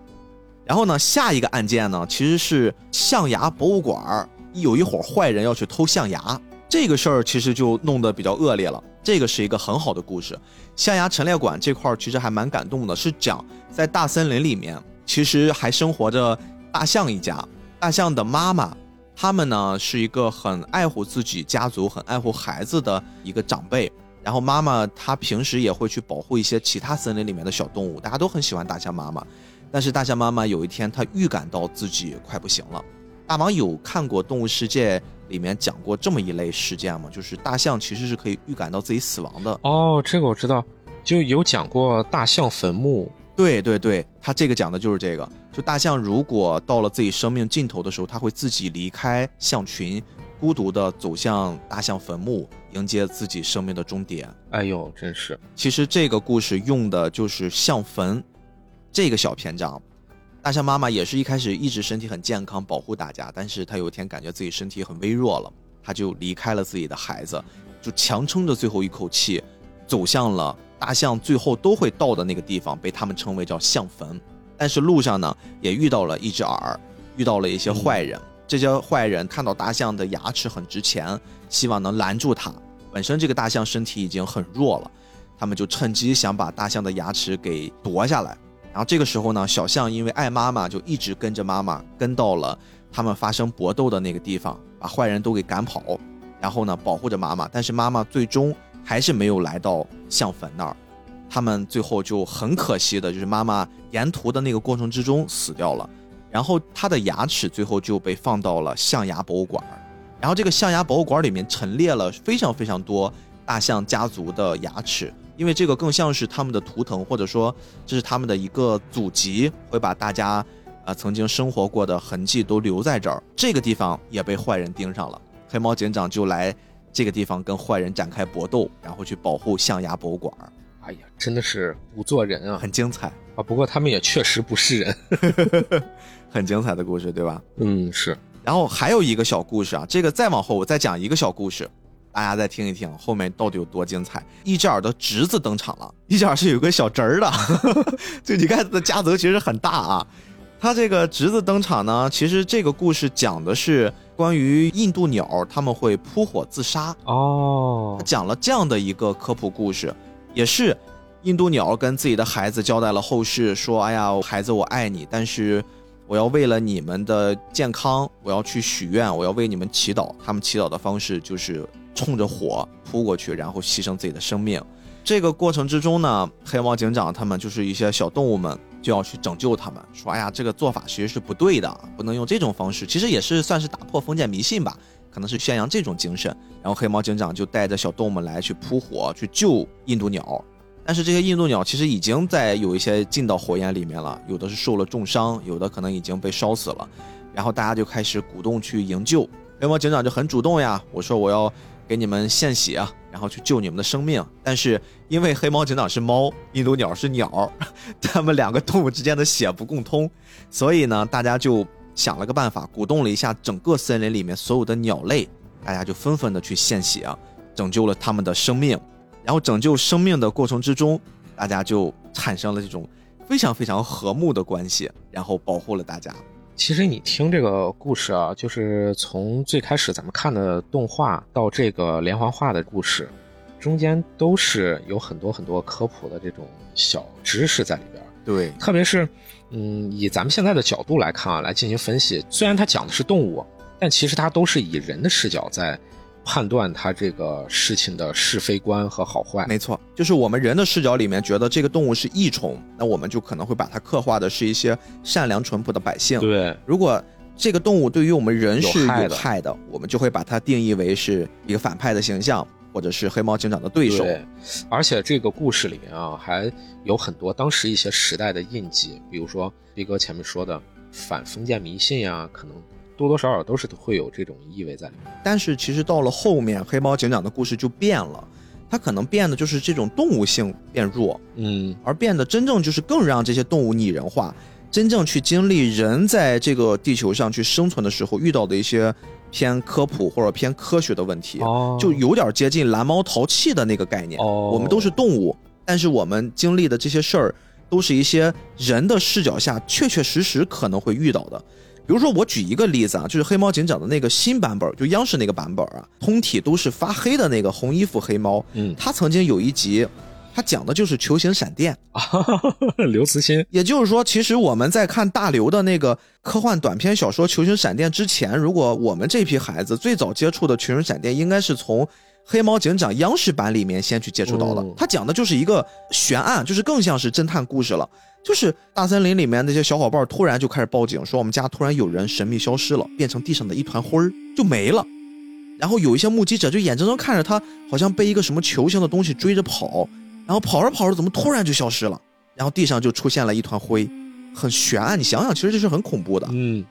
然后呢，下一个案件呢，其实是象牙博物馆儿有一伙坏人要去偷象牙，这个事儿其实就弄得比较恶劣了。这个是一个很好的故事，象牙陈列馆这块儿其实还蛮感动的，是讲在大森林里面，其实还生活着大象一家，大象的妈妈他们呢是一个很爱护自己家族、很爱护孩子的一个长辈。然后妈妈她平时也会去保护一些其他森林里面的小动物，大家都很喜欢大象妈妈。但是大象妈妈有一天她预感到自己快不行了。大王有看过《动物世界》里面讲过这么一类事件吗？就是大象其实是可以预感到自己死亡的。哦，这个我知道，就有讲过大象坟墓。对对对，他这个讲的就是这个。就大象如果到了自己生命尽头的时候，它会自己离开象群，孤独的走向大象坟墓，迎接自己生命的终点。哎呦，真是其实这个故事用的就是象坟这个小篇章。大象妈妈也是一开始一直身体很健康，保护大家，但是她有一天感觉自己身体很微弱了，她就离开了自己的孩子，就强撑着最后一口气，走向了大象最后都会到的那个地方，被他们称为叫象坟。但是路上呢，也遇到了一只耳，遇到了一些坏人。这些坏人看到大象的牙齿很值钱，希望能拦住它。本身这个大象身体已经很弱了，他们就趁机想把大象的牙齿给夺下来。然后这个时候呢，小象因为爱妈妈，就一直跟着妈妈，跟到了他们发生搏斗的那个地方，把坏人都给赶跑。然后呢，保护着妈妈，但是妈妈最终还是没有来到象坟那儿。他们最后就很可惜的，就是妈妈沿途的那个过程之中死掉了，然后他的牙齿最后就被放到了象牙博物馆，然后这个象牙博物馆里面陈列了非常非常多大象家族的牙齿，因为这个更像是他们的图腾，或者说这是他们的一个祖籍，会把大家呃曾经生活过的痕迹都留在这儿。这个地方也被坏人盯上了，黑猫警长就来这个地方跟坏人展开搏斗，然后去保护象牙博物馆儿，哎呀，真的是不做人啊！很精彩，啊，不过他们也确实不是人。很精彩的故事，对吧？嗯，是然后还有一个小故事啊，这个再往后我再讲一个小故事，大家再听一听后面到底有多精彩。一只耳的侄子登场了，一只耳是有个小侄儿的，就你看他的家族其实很大啊。他这个侄子登场呢，其实这个故事讲的是关于印度鸟他们会扑火自杀，哦他，讲了这样的一个科普故事，也是印度鸟跟自己的孩子交代了后事，说：“哎呀，孩子，我爱你，但是我要为了你们的健康，我要去许愿，我要为你们祈祷。”他们祈祷的方式就是冲着火扑过去，然后牺牲自己的生命。这个过程之中呢，黑猫警长他们就是一些小动物们就要去拯救他们，说：“哎呀，这个做法其实是不对的，不能用这种方式。”其实也是算是打破封建迷信吧。可能是宣扬这种精神。然后黑猫警长就带着小动物们来去扑火，去救印度鸟。但是这些印度鸟其实已经在有一些进到火焰里面了，有的是受了重伤，有的可能已经被烧死了。然后大家就开始鼓动去营救。黑猫警长就很主动呀，我说我要给你们献血，啊然后去救你们的生命。但是因为黑猫警长是猫，印度鸟是鸟，他们两个动物之间的血不共通，所以呢，大家就想了个办法，鼓动了一下整个森林里面所有的鸟类，大家就纷纷的去献血，拯救了他们的生命。然后拯救生命的过程之中，大家就产生了这种非常非常和睦的关系，然后保护了大家。其实你听这个故事啊，就是从最开始咱们看的动画到这个连环画的故事，中间都是有很多很多科普的这种小知识在里边。对，特别是，嗯，以咱们现在的角度来看啊，来进行分析。虽然它讲的是动物，但其实它都是以人的视角在判断它这个事情的是非观和好坏。没错，就是我们人的视角里面觉得这个动物是异虫，那我们就可能会把它刻画的是一些善良淳朴的百姓。对，如果这个动物对于我们人是有害的害的，我们就会把它定义为是一个反派的形象，或者是黑猫警长的对手。对，而且这个故事里面啊，还有很多当时一些时代的印记，比如说逼哥前面说的反封建迷信呀、可能多多少少都是会有这种意味在里面。但是其实到了后面，黑猫警长的故事就变了，它可能变的就是这种动物性变弱，嗯，而变得真正就是更让这些动物拟人化，真正去经历人在这个地球上去生存的时候遇到的一些偏科普或者偏科学的问题，哦就有点接近蓝猫淘气的那个概念。哦，我们都是动物，但是我们经历的这些事儿，都是一些人的视角下确确实实可能会遇到的。比如说，我举一个例子啊，就是黑猫警长的那个新版本，就央视那个版本啊，通体都是发黑的那个红衣服黑猫，嗯他曾经有一集，他讲的就是球形闪电。啊，刘慈欣，也就是说，其实我们在看大刘的那个科幻短篇小说《球形闪电》之前，如果我们这批孩子最早接触的球形闪电，应该是从《黑猫警长》央视版里面先去接触到的嗯。它讲的就是一个悬案，就是更像是侦探故事了。就是大森林里面那些小伙伴突然就开始报警，说我们家突然有人神秘消失了，变成地上的一团灰儿就没了。然后有一些目击者就眼睁睁看着他好像被一个什么球形的东西追着跑，然后跑着跑着怎么突然就消失了，然后地上就出现了一团灰，很悬啊。你想想，其实这是很恐怖的。嗯，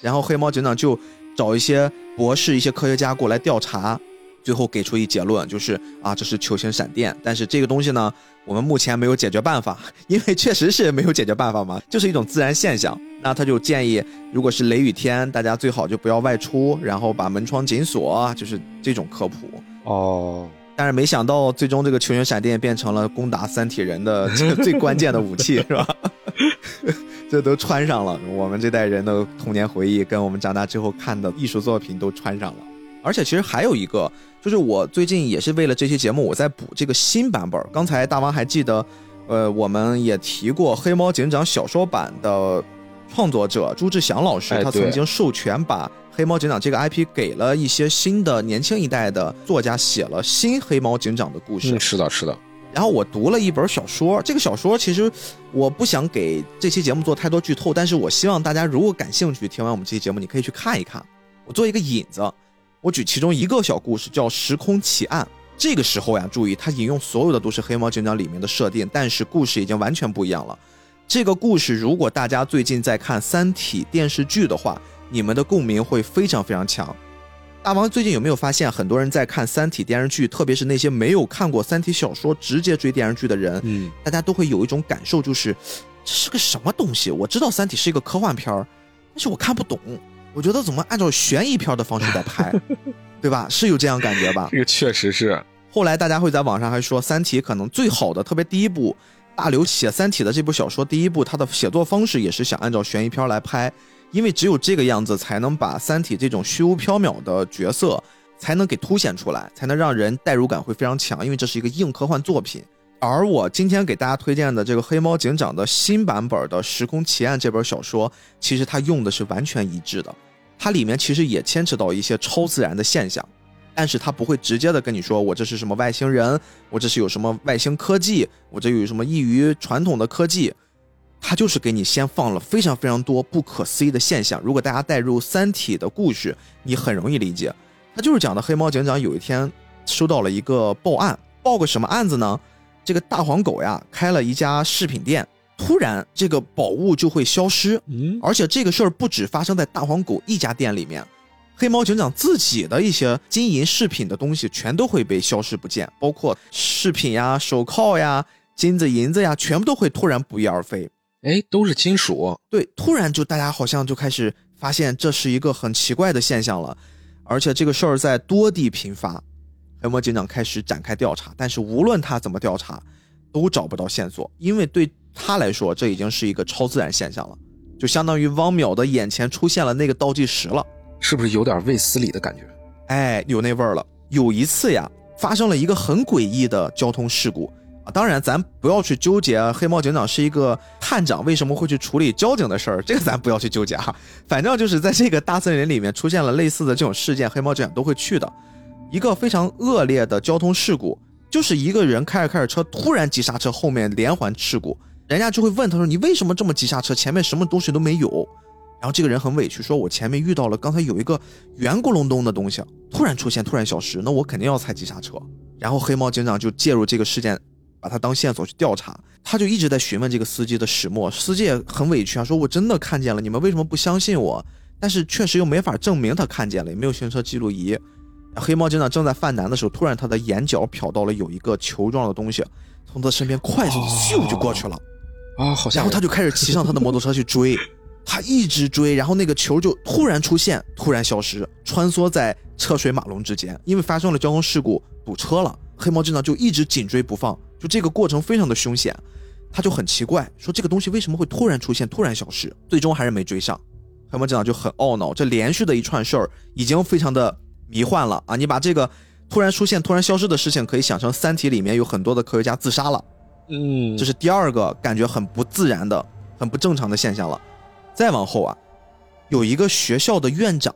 然后黑猫警长就找一些博士、一些科学家过来调查，最后给出一结论，就是啊，这是球形闪电。但是这个东西呢，我们目前没有解决办法，因为确实是没有解决办法嘛，就是一种自然现象。那他就建议，如果是雷雨天，大家最好就不要外出，然后把门窗紧锁，就是这种科普。哦，但是没想到，最终这个球形闪电变成了攻打三体人的 这个最关键的武器，是吧？这都穿上了，我们这代人的童年回忆跟我们长大之后看的艺术作品都穿上了。而且其实还有一个，就是我最近也是为了这期节目，我在补这个新版本。刚才大王还记得，呃，我们也提过《黑猫警长》小说版的创作者朱志祥老师，他曾经授权把《黑猫警长》这个 IP 给了一些新的年轻一代的作家，写了新黑猫警长的故事。嗯，是的，是的，然后我读了一本小说，这个小说其实我不想给这期节目做太多剧透，但是我希望大家如果感兴趣，听完我们这期节目，你可以去看一看。我做一个引子，我举其中一个小故事，叫《时空奇案》。这个时候呀，注意，它引用所有的都是《黑猫警长》里面的设定，但是故事已经完全不一样了。这个故事，如果大家最近在看《三体》电视剧的话，你们的共鸣会非常非常强。大王最近有没有发现，很多人在看《三体》电视剧，特别是那些没有看过《三体》小说直接追电视剧的人，嗯，大家都会有一种感受，就是这是个什么东西？我知道《三体》是一个科幻片儿，但是我看不懂。我觉得怎么按照悬疑片的方式在拍，对吧？是有这样感觉吧？这个确实是，后来大家会在网上还说，《三体》可能最好的，特别第一部，大刘写《三体》的这部小说，第一部他的写作方式也是想按照悬疑片来拍，因为只有这个样子，才能把《三体》这种虚无缥缈的角色，才能给凸显出来，才能让人代入感会非常强，因为这是一个硬科幻作品。而我今天给大家推荐的这个《黑猫警长》的新版本的《时空奇案》这本小说，其实它用的是完全一致的，它里面其实也牵扯到一些超自然的现象。但是它不会直接的跟你说我这是什么外星人，我这是有什么外星科技，我这有什么异于传统的科技，它就是给你先放了非常非常多不可思议的现象。如果大家带入《三体》的故事，你很容易理解。它就是讲的黑猫警长有一天收到了一个报案，报个什么案子呢？这个大黄狗呀开了一家饰品店，突然这个宝物就会消失，嗯，而且这个事儿不止发生在大黄狗一家店里面，黑猫警长自己的一些金银饰品的东西全都会被消失不见，包括饰品呀、手铐呀、金子、银子呀，全部都会突然不翼而飞。哎，都是金属，对，突然就大家好像就开始发现这是一个很奇怪的现象了，而且这个事儿在多地频发。黑猫警长开始展开调查，但是无论他怎么调查，都找不到线索，因为对他来说，这已经是一个超自然现象了，就相当于汪淼的眼前出现了那个倒计时了。是不是有点卫斯理的感觉？哎，有那味儿了。有一次呀，发生了一个很诡异的交通事故啊。当然，咱不要去纠结啊黑猫警长是一个探长，为什么会去处理交警的事儿，这个咱不要去纠结哈。反正就是在这个大森林里面出现了类似的这种事件，黑猫警长都会去的。一个非常恶劣的交通事故，就是一个人开着开着车，突然急刹车，后面连环事故，人家就会问他说：“你为什么这么急刹车？前面什么东西都没有。”然后这个人很委屈，说：“我前面遇到了刚才有一个圆咕隆咚的东西，突然出现，突然消失，那我肯定要踩急刹车。”然后黑猫警长就介入这个事件，把他当线索去调查。他就一直在询问这个司机的始末，司机也很委屈啊，说：“我真的看见了，你们为什么不相信我？”但是确实又没法证明他看见了，也没有行车记录仪。黑猫警长正在犯难的时候，突然他的眼角瞟到了有一个球状的东西，从他身边快速咻就过去了。啊，好像然后他就开始骑上他的摩托车去追，他一直追，然后那个球就突然出现，突然消失，穿梭在车水马龙之间。因为发生了交通事故，堵车了，黑猫警长就一直紧追不放，就这个过程非常的凶险，他就很奇怪，说这个东西为什么会突然出现，突然消失，最终还是没追上。黑猫警长就很懊恼，这连续的一串事儿已经非常的迷幻了啊！你把这个突然出现、突然消失的事情，可以想成《三体》里面有很多的科学家自杀了，嗯，这是第二个感觉很不自然的、很不正常的现象了。再往后啊，有一个学校的院长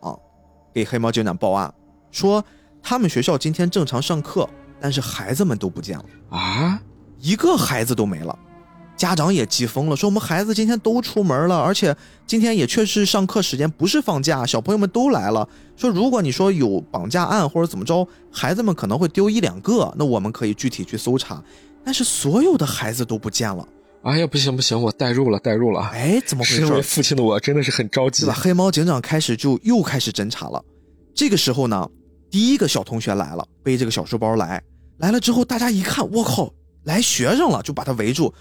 给黑猫警长报案，说他们学校今天正常上课，但是孩子们都不见了，啊，一个孩子都没了。家长也急疯了，说我们孩子今天都出门了，而且今天也确实上课时间，不是放假，小朋友们都来了。说如果你说有绑架案或者怎么着，孩子们可能会丢一两个，那我们可以具体去搜查。但是所有的孩子都不见了，哎呀，不行不行，我代入了代入了。哎，怎么回事身为事？父亲的我真的是很着急对吧？。黑猫警长开始就又开始侦查了。这个时候呢，第一个小同学来了，背着个小书包来，来了之后，大家一看，我靠，来学生了，就把他围住，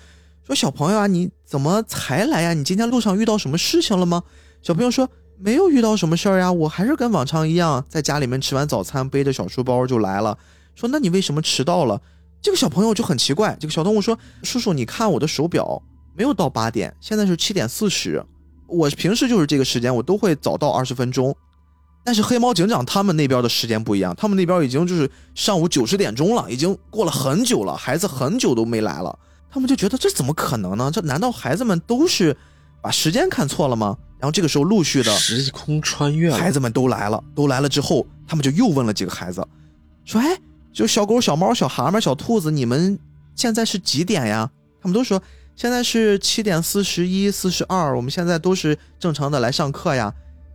说：“小朋友啊，你怎么才来呀？你今天路上遇到什么事情了吗？”小朋友说：“没有遇到什么事儿呀，我还是跟往常一样，在家里面吃完早餐，背着小书包就来了。”说：“那你为什么迟到了？”这个小朋友就很奇怪，这个小动物说：“叔叔，你看我的手表，没有到八点，现在是七点四十。我平时就是这个时间，我都会早到二十分钟。但是黑猫警长他们那边的时间不一样，他们那边已经就是上午九十点钟了，已经过了很久了，孩子很久都没来了。他们就觉得这怎么可能呢？这难道孩子们都是把时间看错了吗？然后这个时候陆续的时空穿越，孩子们都来了，都来了之后，他们就又问了几个孩子，说：“哎，就小狗、小猫、小蛤蟆、小兔子，你们现在是几点呀？”他们都说现在是七点四十一、四十二，我们现在都是正常的来上课呀。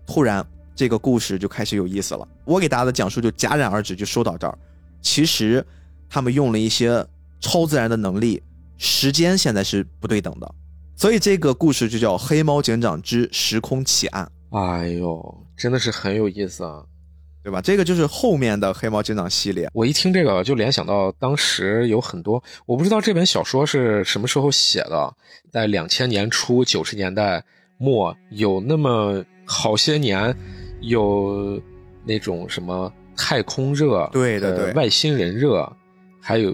突然，这个故事就开始有意思了。我给大家的讲述就戛然而止，就说到这儿。其实他们用了一些超自然的能力，时间现在是不对等的，所以这个故事就叫《黑猫警长之时空奇案》。哎呦，真的是很有意思啊！对吧？这个就是后面的黑猫警长系列。我一听这个就联想到当时有很多，我不知道这本小说是什么时候写的，在两千年初、九十年代末，有那么好些年，有那种什么太空热，对对对呃外星人热，还有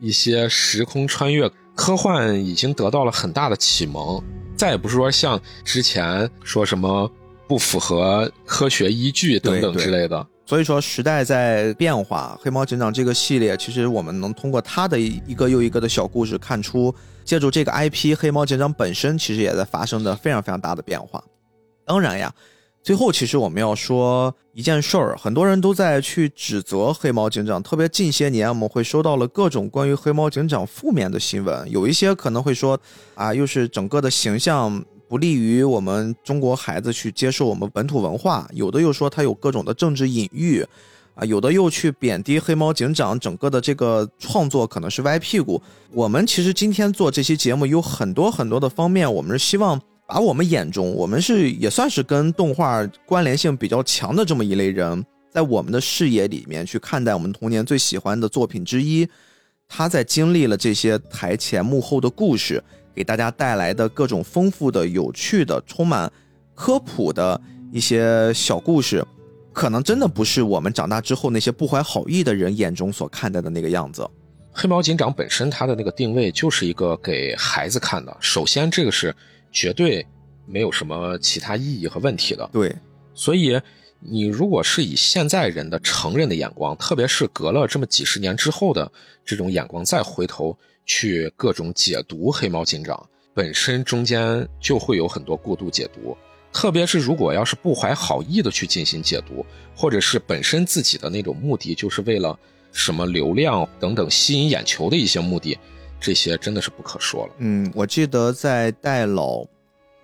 一些时空穿越，科幻已经得到了很大的启蒙。再也不是说像之前说什么不符合科学依据等等之类的。所以说时代在变化，黑猫警长这个系列，其实我们能通过它的一个又一个的小故事看出，借助这个 IP，黑猫警长本身其实也在发生着非常非常大的变化。当然呀，最后其实我们要说一件事儿，很多人都在去指责黑猫警长，特别近些年我们会收到了各种关于黑猫警长负面的新闻，有一些可能会说啊，又是整个的形象不利于我们中国孩子去接受我们本土文化，有的又说他有各种的政治隐喻，啊，有的又去贬低黑猫警长整个的这个创作可能是歪屁股。我们其实今天做这期节目有很多很多的方面，我们是希望把我们眼中，我们是也算是跟动画关联性比较强的这么一类人，在我们的视野里面去看待我们童年最喜欢的作品之一，他在经历了这些台前幕后的故事。给大家带来的各种丰富的、有趣的、充满科普的一些小故事，可能真的不是我们长大之后那些不怀好意的人眼中所看待的那个样子。黑猫警长本身它的那个定位就是一个给孩子看的，首先这个是绝对没有什么其他意义和问题的。对，所以你如果是以现在人的成人的眼光，特别是隔了这么几十年之后的这种眼光，再回头去各种解读黑猫警长，本身中间就会有很多过度解读。特别是如果要是不怀好意的去进行解读，或者是本身自己的那种目的就是为了什么流量等等吸引眼球的一些目的，这些真的是不可说了。嗯，我记得在戴老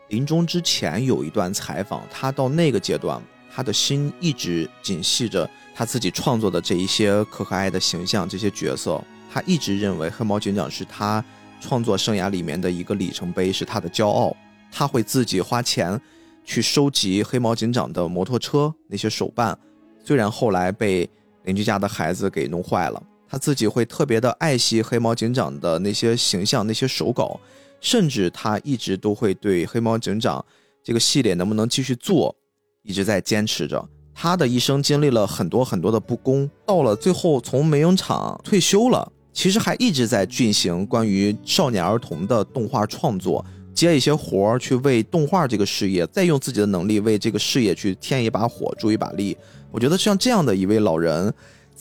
临终之前有一段采访，他到那个阶段，他的心一直紧系着他自己创作的这一些可可爱的形象、这些角色。他一直认为黑猫警长是他创作生涯里面的一个里程碑，是他的骄傲。他会自己花钱去收集黑猫警长的摩托车那些手办，虽然后来被邻居家的孩子给弄坏了，他自己会特别的爱惜黑猫警长的那些形象、那些手稿，甚至他一直都会对黑猫警长这个系列能不能继续做，一直在坚持着。他的一生经历了很多很多的不公，到了最后从美影厂退休了，其实还一直在进行关于少年儿童的动画创作，接一些活儿去为动画这个事业，再用自己的能力为这个事业去添一把火、助一把力。我觉得像这样的一位老人，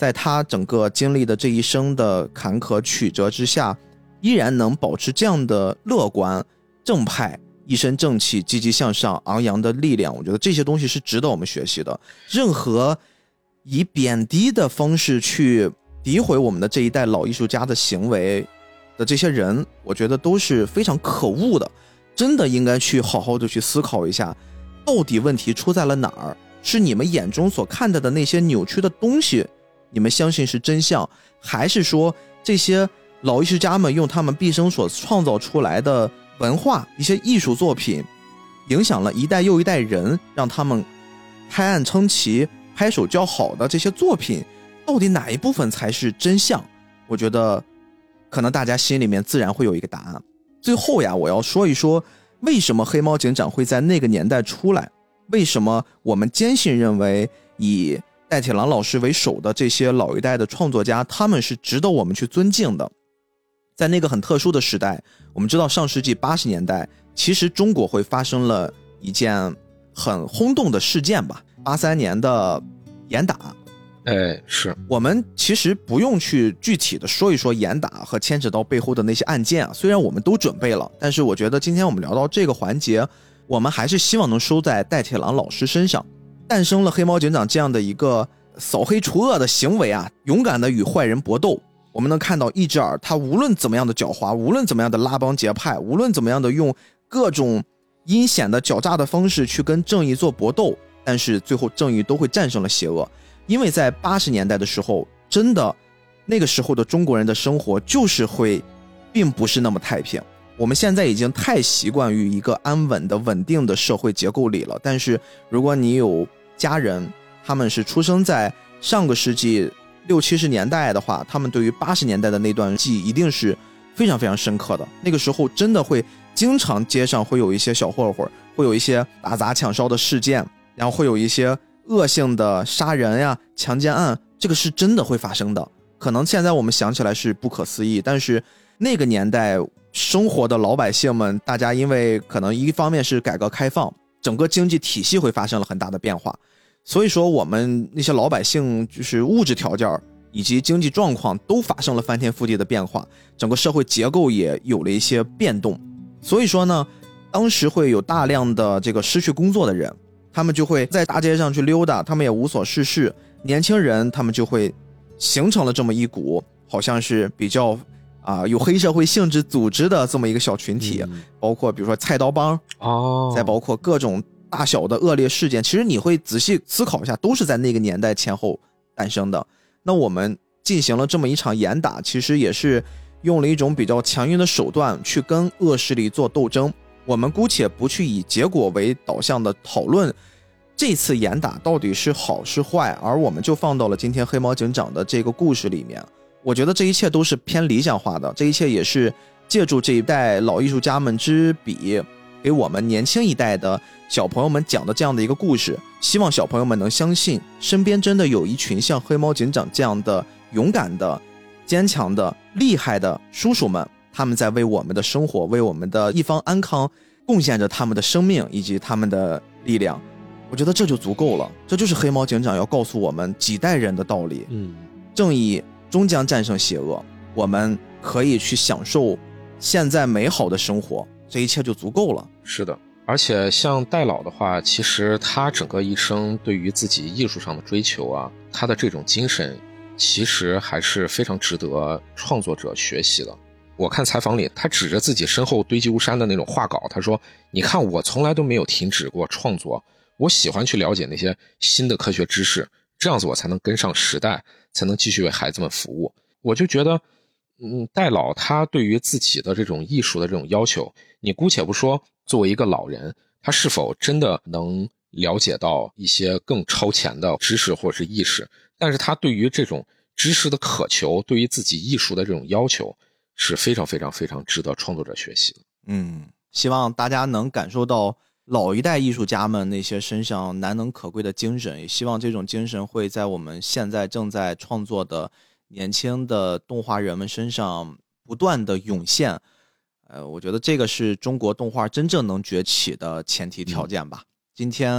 在他整个经历的这一生的坎坷曲折之下，依然能保持这样的乐观、正派、一身正气、积极向上、昂扬的力量。我觉得这些东西是值得我们学习的。任何以贬低的方式去诋毁我们的这一代老艺术家的行为的这些人，我觉得都是非常可恶的。真的应该去好好的去思考一下，到底问题出在了哪儿？是你们眼中所看到的那些扭曲的东西，你们相信是真相，还是说这些老艺术家们用他们毕生所创造出来的文化、一些艺术作品，影响了一代又一代人，让他们拍案称奇、拍手叫好的这些作品，到底哪一部分才是真相？我觉得，可能大家心里面自然会有一个答案。最后呀，我要说一说为什么黑猫警长会在那个年代出来。为什么我们坚信认为以戴铁郎老师为首的这些老一代的创作家，他们是值得我们去尊敬的？在那个很特殊的时代，我们知道上世纪八十年代，其实中国会发生了一件很轰动的事件吧？八三年的严打。哎，是我们其实不用去具体的说一说严打和牵扯到背后的那些案件啊，虽然我们都准备了，但是我觉得今天我们聊到这个环节。我们还是希望能收在戴铁郎老师身上，诞生了黑猫警长这样的一个扫黑除恶的行为啊，勇敢的与坏人搏斗。我们能看到一只耳，他无论怎么样的狡猾，无论怎么样的拉帮结派，无论怎么样的用各种阴险的狡诈的方式去跟正义做搏斗，但是最后正义都会战胜了邪恶。因为在八十年代的时候，真的那个时候的中国人的生活就是会，并不是那么太平。我们现在已经太习惯于一个安稳的、稳定的社会结构里了。但是，如果你有家人，他们是出生在上个世纪六七十年代的话，他们对于八十年代的那段记忆一定是非常非常深刻的。那个时候真的会经常街上会有一些小混混，会有一些打砸抢烧的事件，然后会有一些恶性的杀人呀、强奸案，这个是真的会发生的。可能现在我们想起来是不可思议，但是那个年代。生活的老百姓们，大家因为可能一方面是改革开放，整个经济体系会发生了很大的变化，所以说我们那些老百姓就是物质条件以及经济状况都发生了翻天覆地的变化，整个社会结构也有了一些变动，所以说呢，当时会有大量的这个失去工作的人，他们就会在大街上去溜达，他们也无所事事，年轻人他们就会形成了这么一股好像是比较。啊，有黑社会性质组织的这么一个小群体，包括比如说菜刀帮哦，再包括各种大小的恶劣事件，其实你会仔细思考一下，都是在那个年代前后诞生的。那我们进行了这么一场严打，其实也是用了一种比较强硬的手段去跟恶势力做斗争。我们姑且不去以结果为导向的讨论这次严打到底是好是坏，而我们就放到了今天黑猫警长的这个故事里面。我觉得这一切都是偏理想化的，这一切也是借助这一代老艺术家们之笔，给我们年轻一代的小朋友们讲的这样的一个故事。希望小朋友们能相信，身边真的有一群像黑猫警长这样的勇敢的、坚强的、厉害的叔叔们，他们在为我们的生活、为我们的一方安康贡献着他们的生命以及他们的力量。我觉得这就足够了，这就是黑猫警长要告诉我们几代人的道理。嗯，正义。终将战胜邪恶，我们可以去享受现在美好的生活，这一切就足够了。是的，而且像戴老的话，其实他整个一生对于自己艺术上的追求啊，他的这种精神，其实还是非常值得创作者学习的。我看采访里，他指着自己身后堆积如山的那种画稿，他说：“你看，我从来都没有停止过创作，我喜欢去了解那些新的科学知识。”这样子我才能跟上时代，才能继续为孩子们服务。我就觉得，嗯，戴老他对于自己的这种艺术的这种要求，你姑且不说，作为一个老人，他是否真的能了解到一些更超前的知识或者是意识？但是他对于这种知识的渴求，对于自己艺术的这种要求，是非常非常非常值得创作者学习的。嗯，希望大家能感受到。老一代艺术家们那些身上难能可贵的精神，也希望这种精神会在我们现在正在创作的年轻的动画人们身上不断的涌现。呃，我觉得这个是中国动画真正能崛起的前提条件吧。今天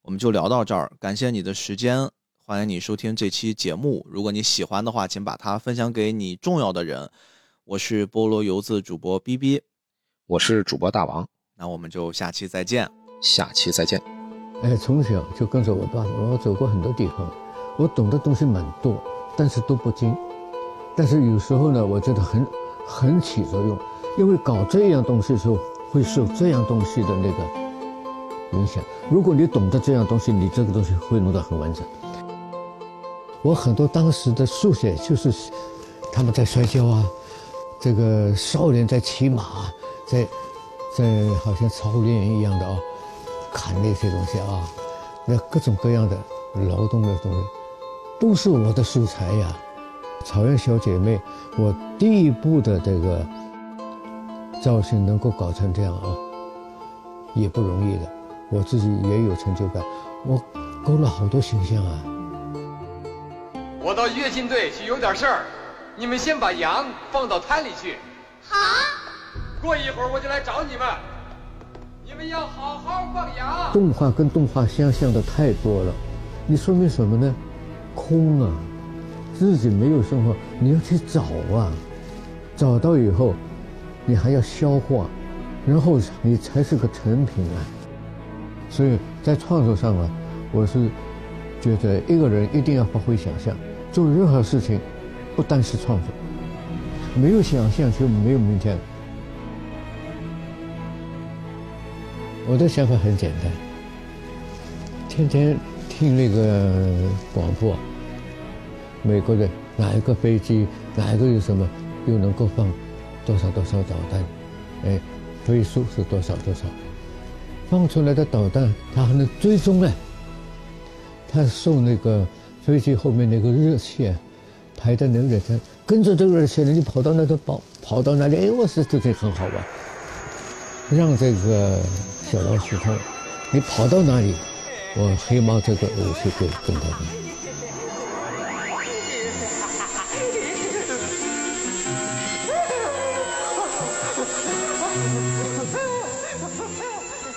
我们就聊到这儿，感谢你的时间。欢迎你收听这期节目。如果你喜欢的话，请把它分享给你重要的人。我是菠萝油子主播 B B，我是主播大王，那我们就下期再见。下期再见。哎，从小就跟着我爸，我走过很多地方，我懂的东西蛮多，但是都不精。但是有时候呢，我觉得很很起作用，因为搞这样东西的时候会受这样东西的那个影响。如果你懂得这样东西，你这个东西会弄得很完整。我很多当时的速写就是他们在摔跤啊，这个少年在骑马，在在好像操练一样的啊，砍那些东西啊，那各种各样的劳动的东西，都是我的素材呀。草原小姐妹，我第一部的这个造型能够搞成这样啊，也不容易的，我自己也有成就感。我勾了好多形象啊。我到跃进队去有点事儿，你们先把羊放到滩里去。好，过一会儿我就来找你们，你们要好好放羊。动画跟动画相像的太多了，你说明什么呢？空啊，自己没有生活，你要去找啊，找到以后，你还要消化，然后你才是个成品啊。所以在创作上啊，我是觉得一个人一定要发挥想象，做任何事情，不单是创作，没有想象就没有明天。我的想法很简单，天天听那个广播，美国的哪一个飞机，哪一个有什么，又能够放多少多少导弹，哎，飞速是多少？多少，放出来的导弹它还能追踪呢，它受那个飞机后面那个热气啊，排的那个热气，跟着这个热气呢，你跑到那个跑跑到哪里，哎，我是这个很好玩。让这个小老鼠它，你跑到哪里，我黑猫这个武器就跟到哪里。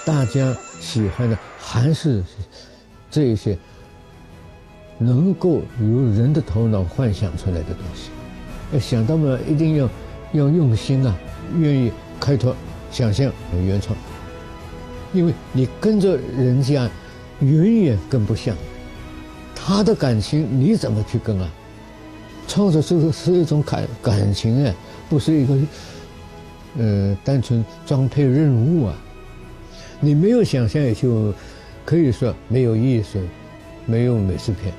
大家喜欢的还是这一些能够由人的头脑幻想出来的东西。要想到嘛，一定要要用心啊，愿意开拓。想象和原创，因为你跟着人家，远远跟不上，他的感情你怎么去跟啊？创作是是一种感感情啊，不是一个，呃，单纯装配任务啊。你没有想象，也就可以说没有艺术，没有美术片。